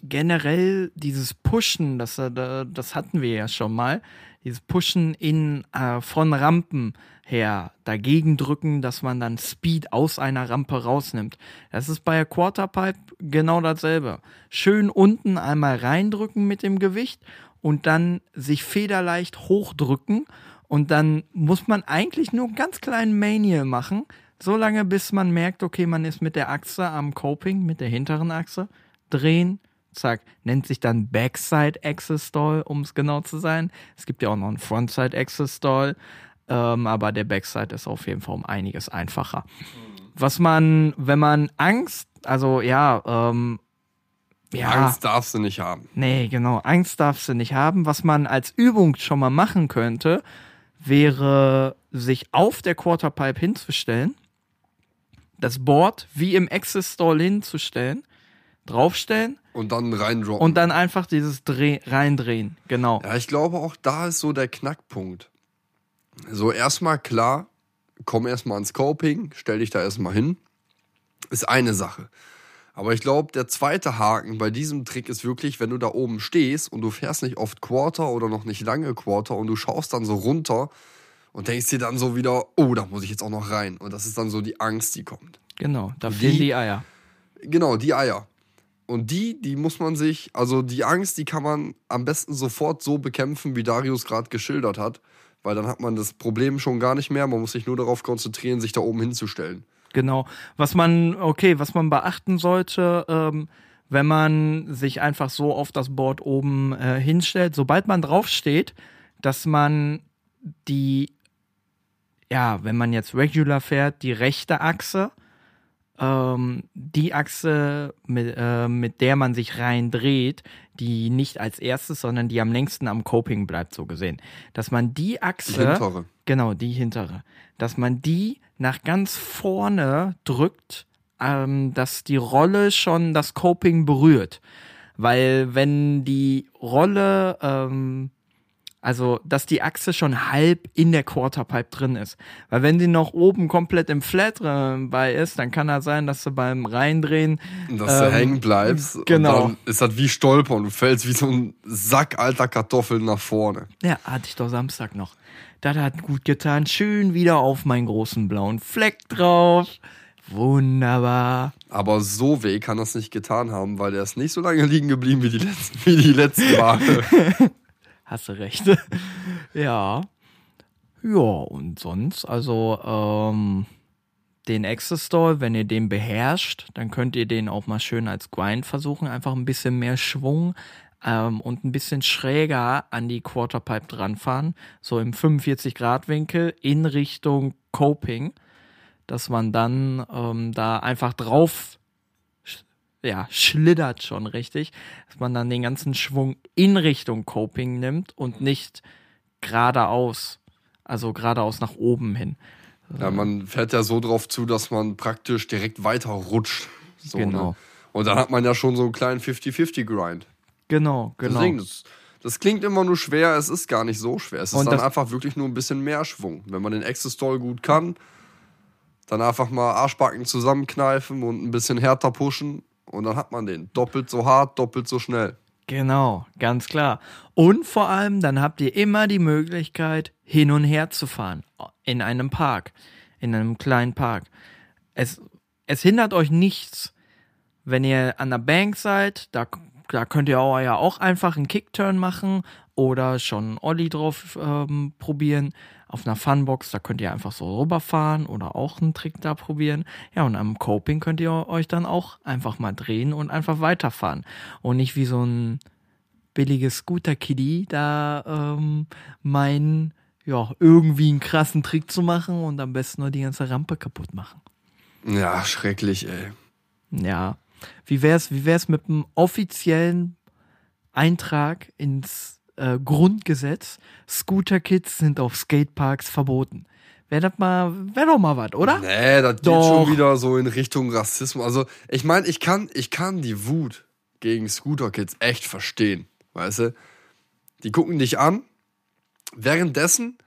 generell dieses Pushen, das, äh, das hatten wir ja schon mal. Dieses Pushen in, äh, von Rampen her dagegen drücken, dass man dann Speed aus einer Rampe rausnimmt. Das ist bei der Quarterpipe genau dasselbe. Schön unten einmal reindrücken mit dem Gewicht und dann sich federleicht hochdrücken und dann muss man eigentlich nur einen ganz kleinen Manial machen, so lange bis man merkt, okay, man ist mit der Achse am Coping, mit der hinteren Achse, drehen, zack, nennt sich dann Backside Axis Stall, um es genau zu sein. Es gibt ja auch noch einen Frontside Axis Stall, ähm, aber der Backside ist auf jeden Fall um einiges einfacher. Was man, wenn man Angst, also ja, ähm, ja, Angst darfst du nicht haben. Nee, genau. Angst darfst du nicht haben. Was man als Übung schon mal machen könnte, wäre, sich auf der Quarterpipe hinzustellen, das Board wie im Access Stall hinzustellen, draufstellen Und dann reindroppen. und dann einfach dieses Dreh reindrehen. Genau. Ja, ich glaube auch da ist so der Knackpunkt. So erstmal klar, komm erstmal ans Scoping, stell dich da erstmal hin. Ist eine Sache. Aber ich glaube, der zweite Haken bei diesem Trick ist wirklich, wenn du da oben stehst und du fährst nicht oft Quarter oder noch nicht lange Quarter und du schaust dann so runter und denkst dir dann so wieder, oh, da muss ich jetzt auch noch rein. Und das ist dann so die Angst, die kommt. Genau, da Die- fehlen die Eier. Genau, die Eier. Und die, die muss man sich, also die Angst, die kann man am besten sofort so bekämpfen, wie Darius gerade geschildert hat. Weil dann hat man das Problem schon gar nicht mehr. Man muss sich nur darauf konzentrieren, sich da oben hinzustellen. Genau. Was man, okay, was man beachten sollte, ähm, wenn man sich einfach so auf das Board oben äh, hinstellt, sobald man draufsteht, dass man die, ja, wenn man jetzt regular fährt, die rechte Achse, ähm, die Achse, mit, äh, mit der man sich rein dreht, die nicht als erstes, sondern die am längsten am Coping bleibt, so gesehen. Dass man die Achse. hintere. Genau, die hintere. Dass man die nach ganz vorne drückt, ähm, dass die Rolle schon das Coping berührt. Weil wenn die Rolle, ähm, also dass die Achse schon halb in der Quarterpipe drin ist. Weil wenn die noch oben komplett im Flat äh, bei ist, dann kann das sein, dass du beim Reindrehen Dass du Ähm, hängen bleibst. genau. Und dann ist das wie Stolpern. Du fällst wie so ein Sack alter Kartoffeln nach vorne. Ja, hatte ich doch Samstag noch. Das hat gut getan. Schön wieder auf meinen großen blauen Fleck drauf. Wunderbar. Aber so weh kann das nicht getan haben, weil der ist nicht so lange liegen geblieben wie die letzten, wie die letzten Male. Hast du recht. ja. Ja, und sonst, also, ähm, den Access Stall, wenn ihr den beherrscht, dann könnt ihr den auch mal schön als Grind versuchen. Einfach ein bisschen mehr Schwung ähm, und ein bisschen schräger an die Quarterpipe dranfahren. So im 45-Grad-Winkel in Richtung Coping. Dass man dann ähm, da einfach drauf ja, schlittert schon richtig, dass man dann den ganzen Schwung in Richtung Coping nimmt und nicht geradeaus, also geradeaus nach oben hin. Ja, man fährt ja so drauf zu, dass man praktisch direkt weiter rutscht. So, Genau. Ne? Und dann hat man ja schon so einen kleinen 50-50-Grind. Genau, genau. Deswegen, das, das klingt immer nur schwer, es ist gar nicht so schwer. Es ist Und dann einfach wirklich nur ein bisschen mehr Schwung. Wenn man den Access Stall gut kann, dann einfach mal Arschbacken zusammenkneifen und ein bisschen härter pushen und dann hat man den. Doppelt so hart, doppelt so schnell. Genau, ganz klar. Und vor allem, dann habt ihr immer die Möglichkeit, hin und her zu fahren. In einem Park. In einem kleinen Park. Es, es hindert euch nichts, wenn ihr an der Bank seid, da, da könnt ihr auch, ja auch einfach einen Kickturn machen oder schon einen Ollie drauf ähm, probieren. Auf einer Funbox, da könnt ihr einfach so rüberfahren oder auch einen Trick da probieren. Ja, und am Coping könnt ihr euch dann auch einfach mal drehen und einfach weiterfahren. Und nicht wie so ein billiges Scooter-Kiddie da ähm, meinen, ja, irgendwie einen krassen Trick zu machen und am besten nur die ganze Rampe kaputt machen. Ja, schrecklich, ey. Ja. Wie wär's, wie wär's mit einem offiziellen Eintrag ins äh, Grundgesetz? Scooter-Kids sind auf Skateparks verboten. Wäre das mal, wäre doch mal was, oder? Nee, das geht Doch. schon wieder so in Richtung Rassismus. Also, ich meine, ich kann, ich kann die Wut gegen Scooter-Kids echt verstehen. Weißt du? Die gucken dich an. Währenddessen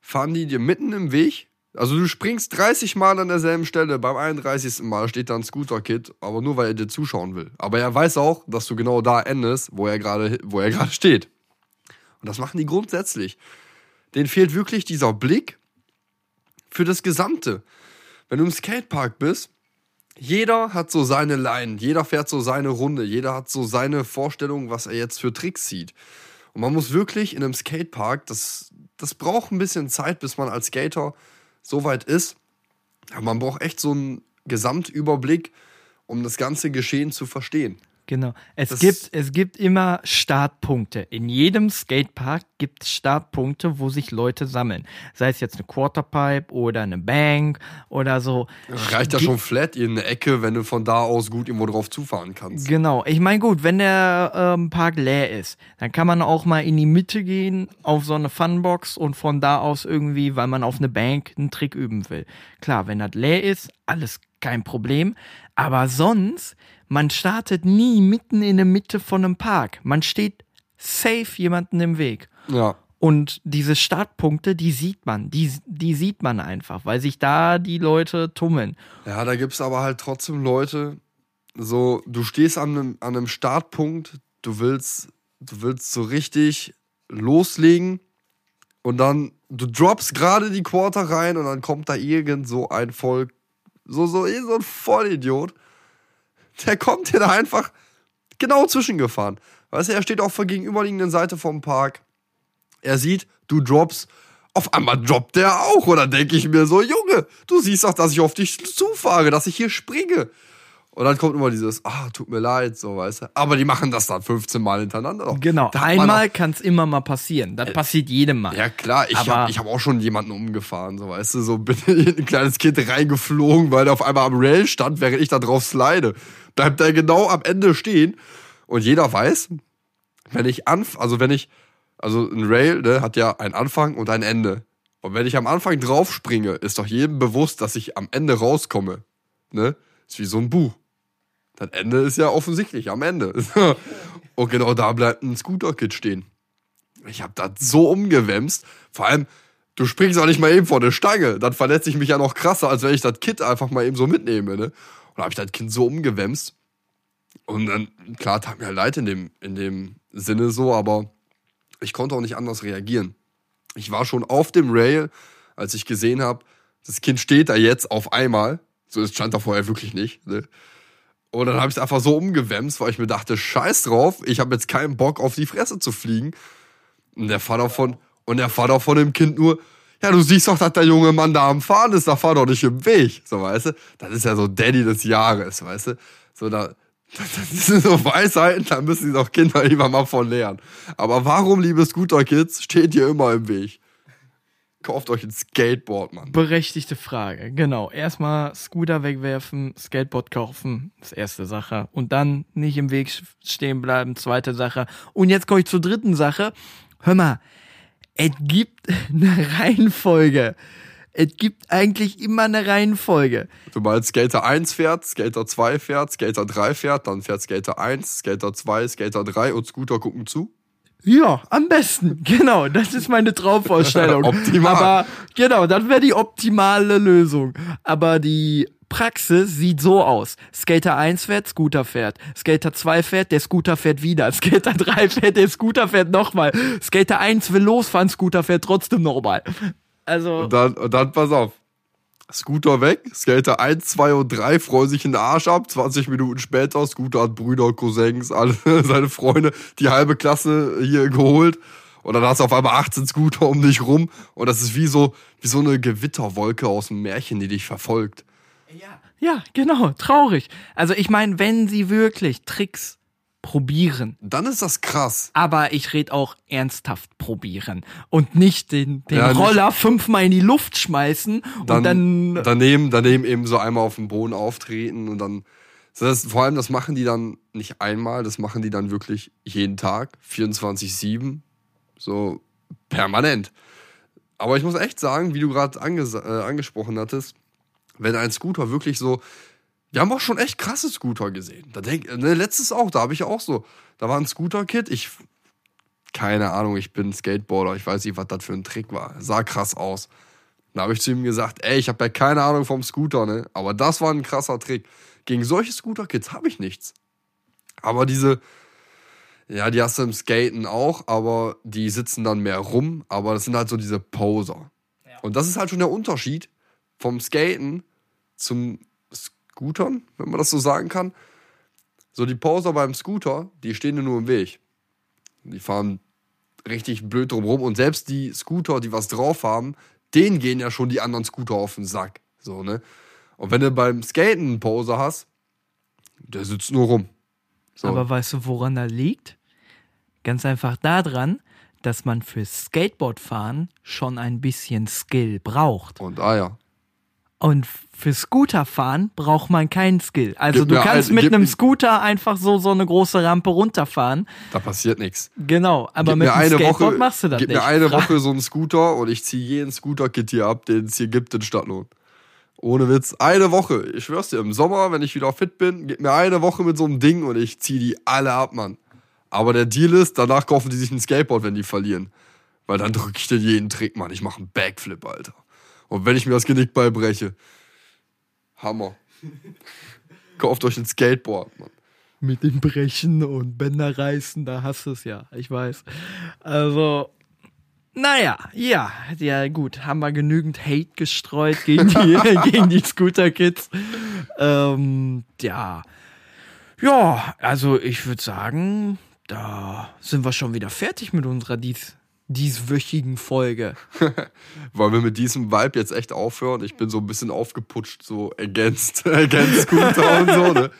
fahren die dir mitten im Weg. Also, du springst 30 Mal an derselben Stelle. Beim 31. Mal steht da ein Scooter-Kid, aber nur weil er dir zuschauen will. Aber er weiß auch, dass du genau da endest, wo er gerade, er steht. Und das machen die grundsätzlich. Denen fehlt wirklich dieser Blick für das Gesamte. Wenn du im Skatepark bist, jeder hat so seine Line, jeder fährt so seine Runde, jeder hat so seine Vorstellung, was er jetzt für Tricks sieht. Und man muss wirklich in einem Skatepark, das, das braucht ein bisschen Zeit, bis man als Skater so weit ist. Aber man braucht echt so einen Gesamtüberblick, um das ganze Geschehen zu verstehen. Genau. Es Das- gibt, es gibt immer Startpunkte. In jedem Skatepark gibt es Startpunkte, wo sich Leute sammeln. Sei es jetzt eine Quarterpipe oder eine Bank oder so. Reicht ja schon flat in eine Ecke, wenn du von da aus gut irgendwo drauf zufahren kannst. Genau. Ich meine, gut, wenn der ähm, Park leer ist, dann kann man auch mal in die Mitte gehen auf so eine Funbox und von da aus irgendwie, weil man auf eine Bank einen Trick üben will. Klar, wenn das leer ist, alles kein Problem. Aber sonst, man startet nie mitten in der Mitte von einem Park. Man steht safe jemanden im Weg. Ja. Und diese Startpunkte, die sieht man, die, die sieht man einfach, weil sich da die Leute tummeln. Ja, da gibt es aber halt trotzdem Leute, so, du stehst an einem, an einem Startpunkt, du willst, du willst so richtig loslegen und dann, du droppst gerade die Quarter rein und dann kommt da irgend so ein Volk, so, so, so ein Vollidiot, der kommt dir da einfach genau zwischengefahren. Weißt du, er steht auf der gegenüberliegenden Seite vom Park. Er sieht, du droppst. Auf einmal droppt der auch. Und dann denke ich mir so, Junge, du siehst doch, dass ich auf dich zufahre, dass ich hier springe. Und dann kommt immer dieses, ah, tut mir leid, so, weißt du. Aber die machen das dann 15 Mal hintereinander. Genau, einmal kann es immer mal passieren. Das passiert jedem Mal. Ja, klar, ich habe ich hab auch schon jemanden umgefahren, so weißt du, so bin in ein kleines Kind reingeflogen, weil der auf einmal am Rail stand, während ich da drauf slide. Bleibt der genau am Ende stehen und jeder weiß, wenn ich anf, also wenn ich, also ein Rail ne, hat ja einen Anfang und ein Ende. Und wenn ich am Anfang drauf springe, ist doch jedem bewusst, dass ich am Ende rauskomme. Ne? Ist wie so ein Buch. Das Ende ist ja offensichtlich am Ende. und genau da bleibt ein Scooter-Kit stehen. Ich hab das so umgewämst. Vor allem, du springst auch nicht mal eben vor eine Stange. Dann verletze ich mich ja noch krasser, als wenn ich das Kit einfach mal eben so mitnehme. Ne? Und da habe ich das Kind so umgewämst. Und dann, klar, tat mir halt leid in dem, in dem Sinne so, aber ich konnte auch nicht anders reagieren. Ich war schon auf dem Rail, als ich gesehen habe, das Kind steht da jetzt auf einmal. So, es stand da vorher wirklich nicht. Ne? Und dann habe ich es einfach so umgewämst, weil ich mir dachte, scheiß drauf, ich habe jetzt keinen Bock auf die Fresse zu fliegen. Und der Vater von, und der Vater von dem Kind nur, ja, du siehst doch, dass der junge Mann da am Fahren ist, da fahr doch nicht im Weg. So, weißt du? Das ist ja so Daddy des Jahres, weißt du? So, da, das sind so Weisheiten, da müssen die doch Kinder lieber mal von lernen. Aber warum, liebe Scooter-Kids, steht ihr immer im Weg? Kauft euch ein Skateboard, Mann. Berechtigte Frage, genau. Erstmal Scooter wegwerfen, Skateboard kaufen, das erste Sache. Und dann nicht im Weg stehen bleiben, zweite Sache. Und jetzt komme ich zur dritten Sache. Hör mal, es gibt eine Reihenfolge. Es gibt eigentlich immer eine Reihenfolge. Du meinst Skater 1 fährt, Skater 2 fährt, Skater 3 fährt, dann fährt Skater 1, Skater 2, Skater 3 und Scooter gucken zu? Ja, am besten. Genau, das ist meine Traumvorstellung. Optimal. Aber genau, das wäre die optimale Lösung. Aber die Praxis sieht so aus. Skater 1 fährt, Scooter fährt. Skater 2 fährt, der Scooter fährt wieder. Skater 3 fährt, der Scooter fährt nochmal. Skater 1 will losfahren, Scooter fährt trotzdem nochmal. Also, Und dann, und dann pass auf. Scooter weg, Skater 1, 2 und 3 freuen sich in den Arsch ab. 20 Minuten später, Scooter hat Brüder, Cousins, alle seine Freunde, die halbe Klasse hier geholt. Und dann hast du auf einmal 18 Scooter um dich rum. Und das ist wie so, wie so eine Gewitterwolke aus dem Märchen, die dich verfolgt. Ja, genau, traurig. Also ich meine, wenn sie wirklich Tricks probieren, Dann ist das krass. aber ich red auch ernsthaft probieren und nicht den, den Ja, nicht- Roller fünfmal in die Luft schmeißen Dann, und dann daneben, daneben eben so einmal auf dem Boden auftreten und dann. Das, vor allem, das machen die dann nicht einmal, das machen die dann wirklich jeden Tag, 24-7, so permanent. Aber ich muss echt sagen, wie du gerade anges äh, angesprochen hattest, wenn ein Scooter wirklich so. Wir haben auch schon echt krasse Scooter gesehen. Da denk, ne, letztes auch, da habe ich auch so. Da war ein Scooter-Kit, ich. Keine Ahnung, ich bin Skateboarder, ich weiß nicht, was das für ein Trick war. Sah krass aus. Da habe ich zu ihm gesagt, ey, ich habe ja keine Ahnung vom Scooter, ne? Aber das war ein krasser Trick. Gegen solche Scooter-Kits habe ich nichts. Aber diese, ja, die hast du im Skaten auch, aber die sitzen dann mehr rum. Aber das sind halt so diese Poser. Und das ist halt schon der Unterschied vom Skaten zum Scootern, wenn man das so sagen kann. So die Poser beim Scooter, die stehen nur im Weg. Die fahren richtig blöd drumrum und selbst die Scooter, die was drauf haben, denen gehen ja schon die anderen Scooter auf den Sack. So, ne? Und wenn du beim Skaten einen Poser hast, der sitzt nur rum. So. Aber weißt du, woran das liegt? Ganz einfach daran, dass man fürs Skateboardfahren schon ein bisschen Skill braucht. und ah ja. Und für Scooterfahren braucht man keinen Skill. Also Gib du mir kannst ein- mit gib- einem Scooter einfach so so eine große Rampe runterfahren. Da passiert nichts. Genau, aber Gib mit einem eine Skateboard Woche, machst du das gib nicht. mir eine Woche so einen Scooter und ich ziehe jeden Scooter-Kit hier ab, den es hier gibt in Stadtlohn. Ohne Witz. Eine Woche. Ich schwör's dir, im Sommer, wenn ich wieder fit bin, gib mir eine Woche mit so einem Ding und ich zieh die alle ab, Mann. Aber der Deal ist, danach kaufen die sich ein Skateboard, wenn die verlieren. Weil dann drücke ich den jeden Trick, Mann. Ich mache einen Backflip, Alter. Und wenn ich mir das Genick beibreche. Hammer. Kauft euch ein Skateboard, Mann. Mit dem Brechen und Bänder reißen, da hast du es ja, ich weiß. Also, naja, ja, ja gut, haben wir genügend Hate gestreut gegen die, gegen die Scooter-Kids. Ähm, ja. Ja, also ich würde sagen, da sind wir schon wieder fertig mit unserer dies, dieswöchigen Folge. Wollen wir mit diesem Vibe jetzt echt aufhören? Ich bin so ein bisschen aufgeputscht, so against, against Scooter und so, ne?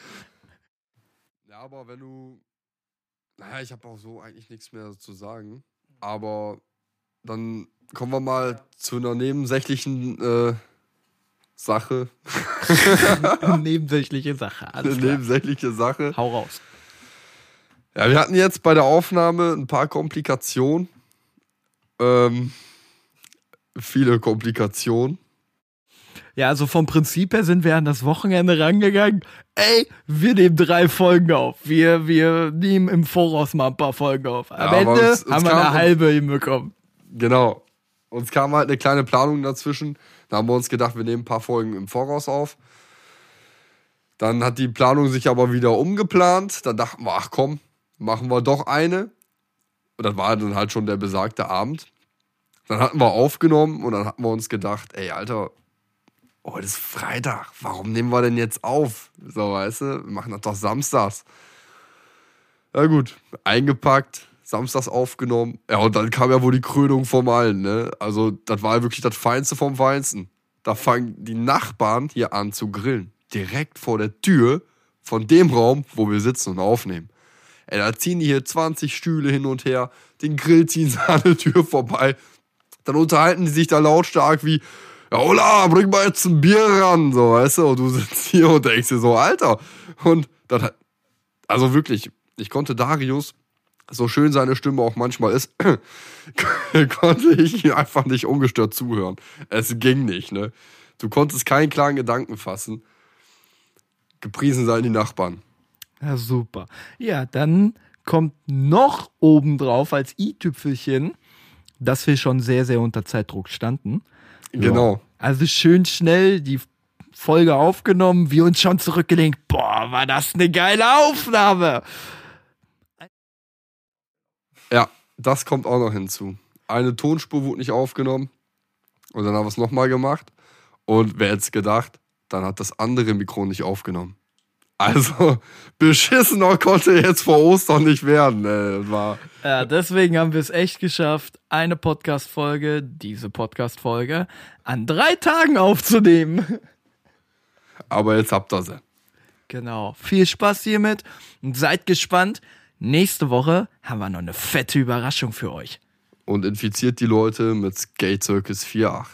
Ja, aber wenn du. Naja, ich habe auch so eigentlich nichts mehr zu sagen. Aber dann kommen wir mal zu einer nebensächlichen äh, Sache. Nebensächliche Sache, alles Eine nebensächliche Sache. Hau raus. Ja, wir hatten jetzt bei der Aufnahme ein paar Komplikationen. Ähm, viele Komplikationen. Ja, also vom Prinzip her sind wir an das Wochenende rangegangen. Ey, wir nehmen drei Folgen auf. Wir, wir nehmen im Voraus mal ein paar Folgen auf. Am Ja, Ende uns- uns haben wir eine halbe hinbekommen. Genau. Uns kam halt eine kleine Planung dazwischen. Da haben wir uns gedacht, wir nehmen ein paar Folgen im Voraus auf. Dann hat die Planung sich aber wieder umgeplant. Dann dachten wir, ach komm, machen wir doch eine. Und das war dann halt schon der besagte Abend. Dann hatten wir aufgenommen und dann hatten wir uns gedacht, ey, Alter, heute ist Freitag. Warum nehmen wir denn jetzt auf? So, weißt du, wir machen das doch samstags. Ja gut, eingepackt, samstags aufgenommen. Ja, und dann kam ja wohl die Krönung vom Allen, ne? Also, das war wirklich das Feinste vom Feinsten. Da fangen die Nachbarn hier an zu grillen. Direkt vor der Tür von dem Raum, wo wir sitzen und aufnehmen. Ey, da ziehen die hier 20 Stühle hin und her, den Grill ziehen sie an der Tür vorbei. Dann unterhalten die sich da lautstark wie, ja, Ola, bring mal jetzt ein Bier ran, so, weißt du? Und du sitzt hier und denkst dir so, Alter. Und dann also wirklich, ich konnte Darius, so schön seine Stimme auch manchmal ist, konnte ich ihm einfach nicht ungestört zuhören. Es ging nicht, ne? Du konntest keinen klaren Gedanken fassen. Gepriesen seien die Nachbarn. Ja, super. Ja, dann kommt noch obendrauf als i-Tüpfelchen, dass wir schon sehr, sehr unter Zeitdruck standen. Genau. Ja. Also schön schnell die Folge aufgenommen, wir uns schon zurückgelegt. Boah, war das eine geile Aufnahme. Ja, das kommt auch noch hinzu. Eine Tonspur wurde nicht aufgenommen. Und dann haben wir es nochmal gemacht. Und wer hätte es gedacht, dann hat das andere Mikro nicht aufgenommen. Also, beschissener konnte jetzt vor Ostern nicht werden. Ey. War, Ja, deswegen haben wir es echt geschafft, eine Podcast-Folge, diese Podcast-Folge, an drei Tagen aufzunehmen. aber jetzt habt ihr sie. Genau. Viel Spaß hiermit und seid gespannt. Nächste Woche haben wir noch eine fette Überraschung für euch. Und infiziert die Leute mit Skate Circus 4.8.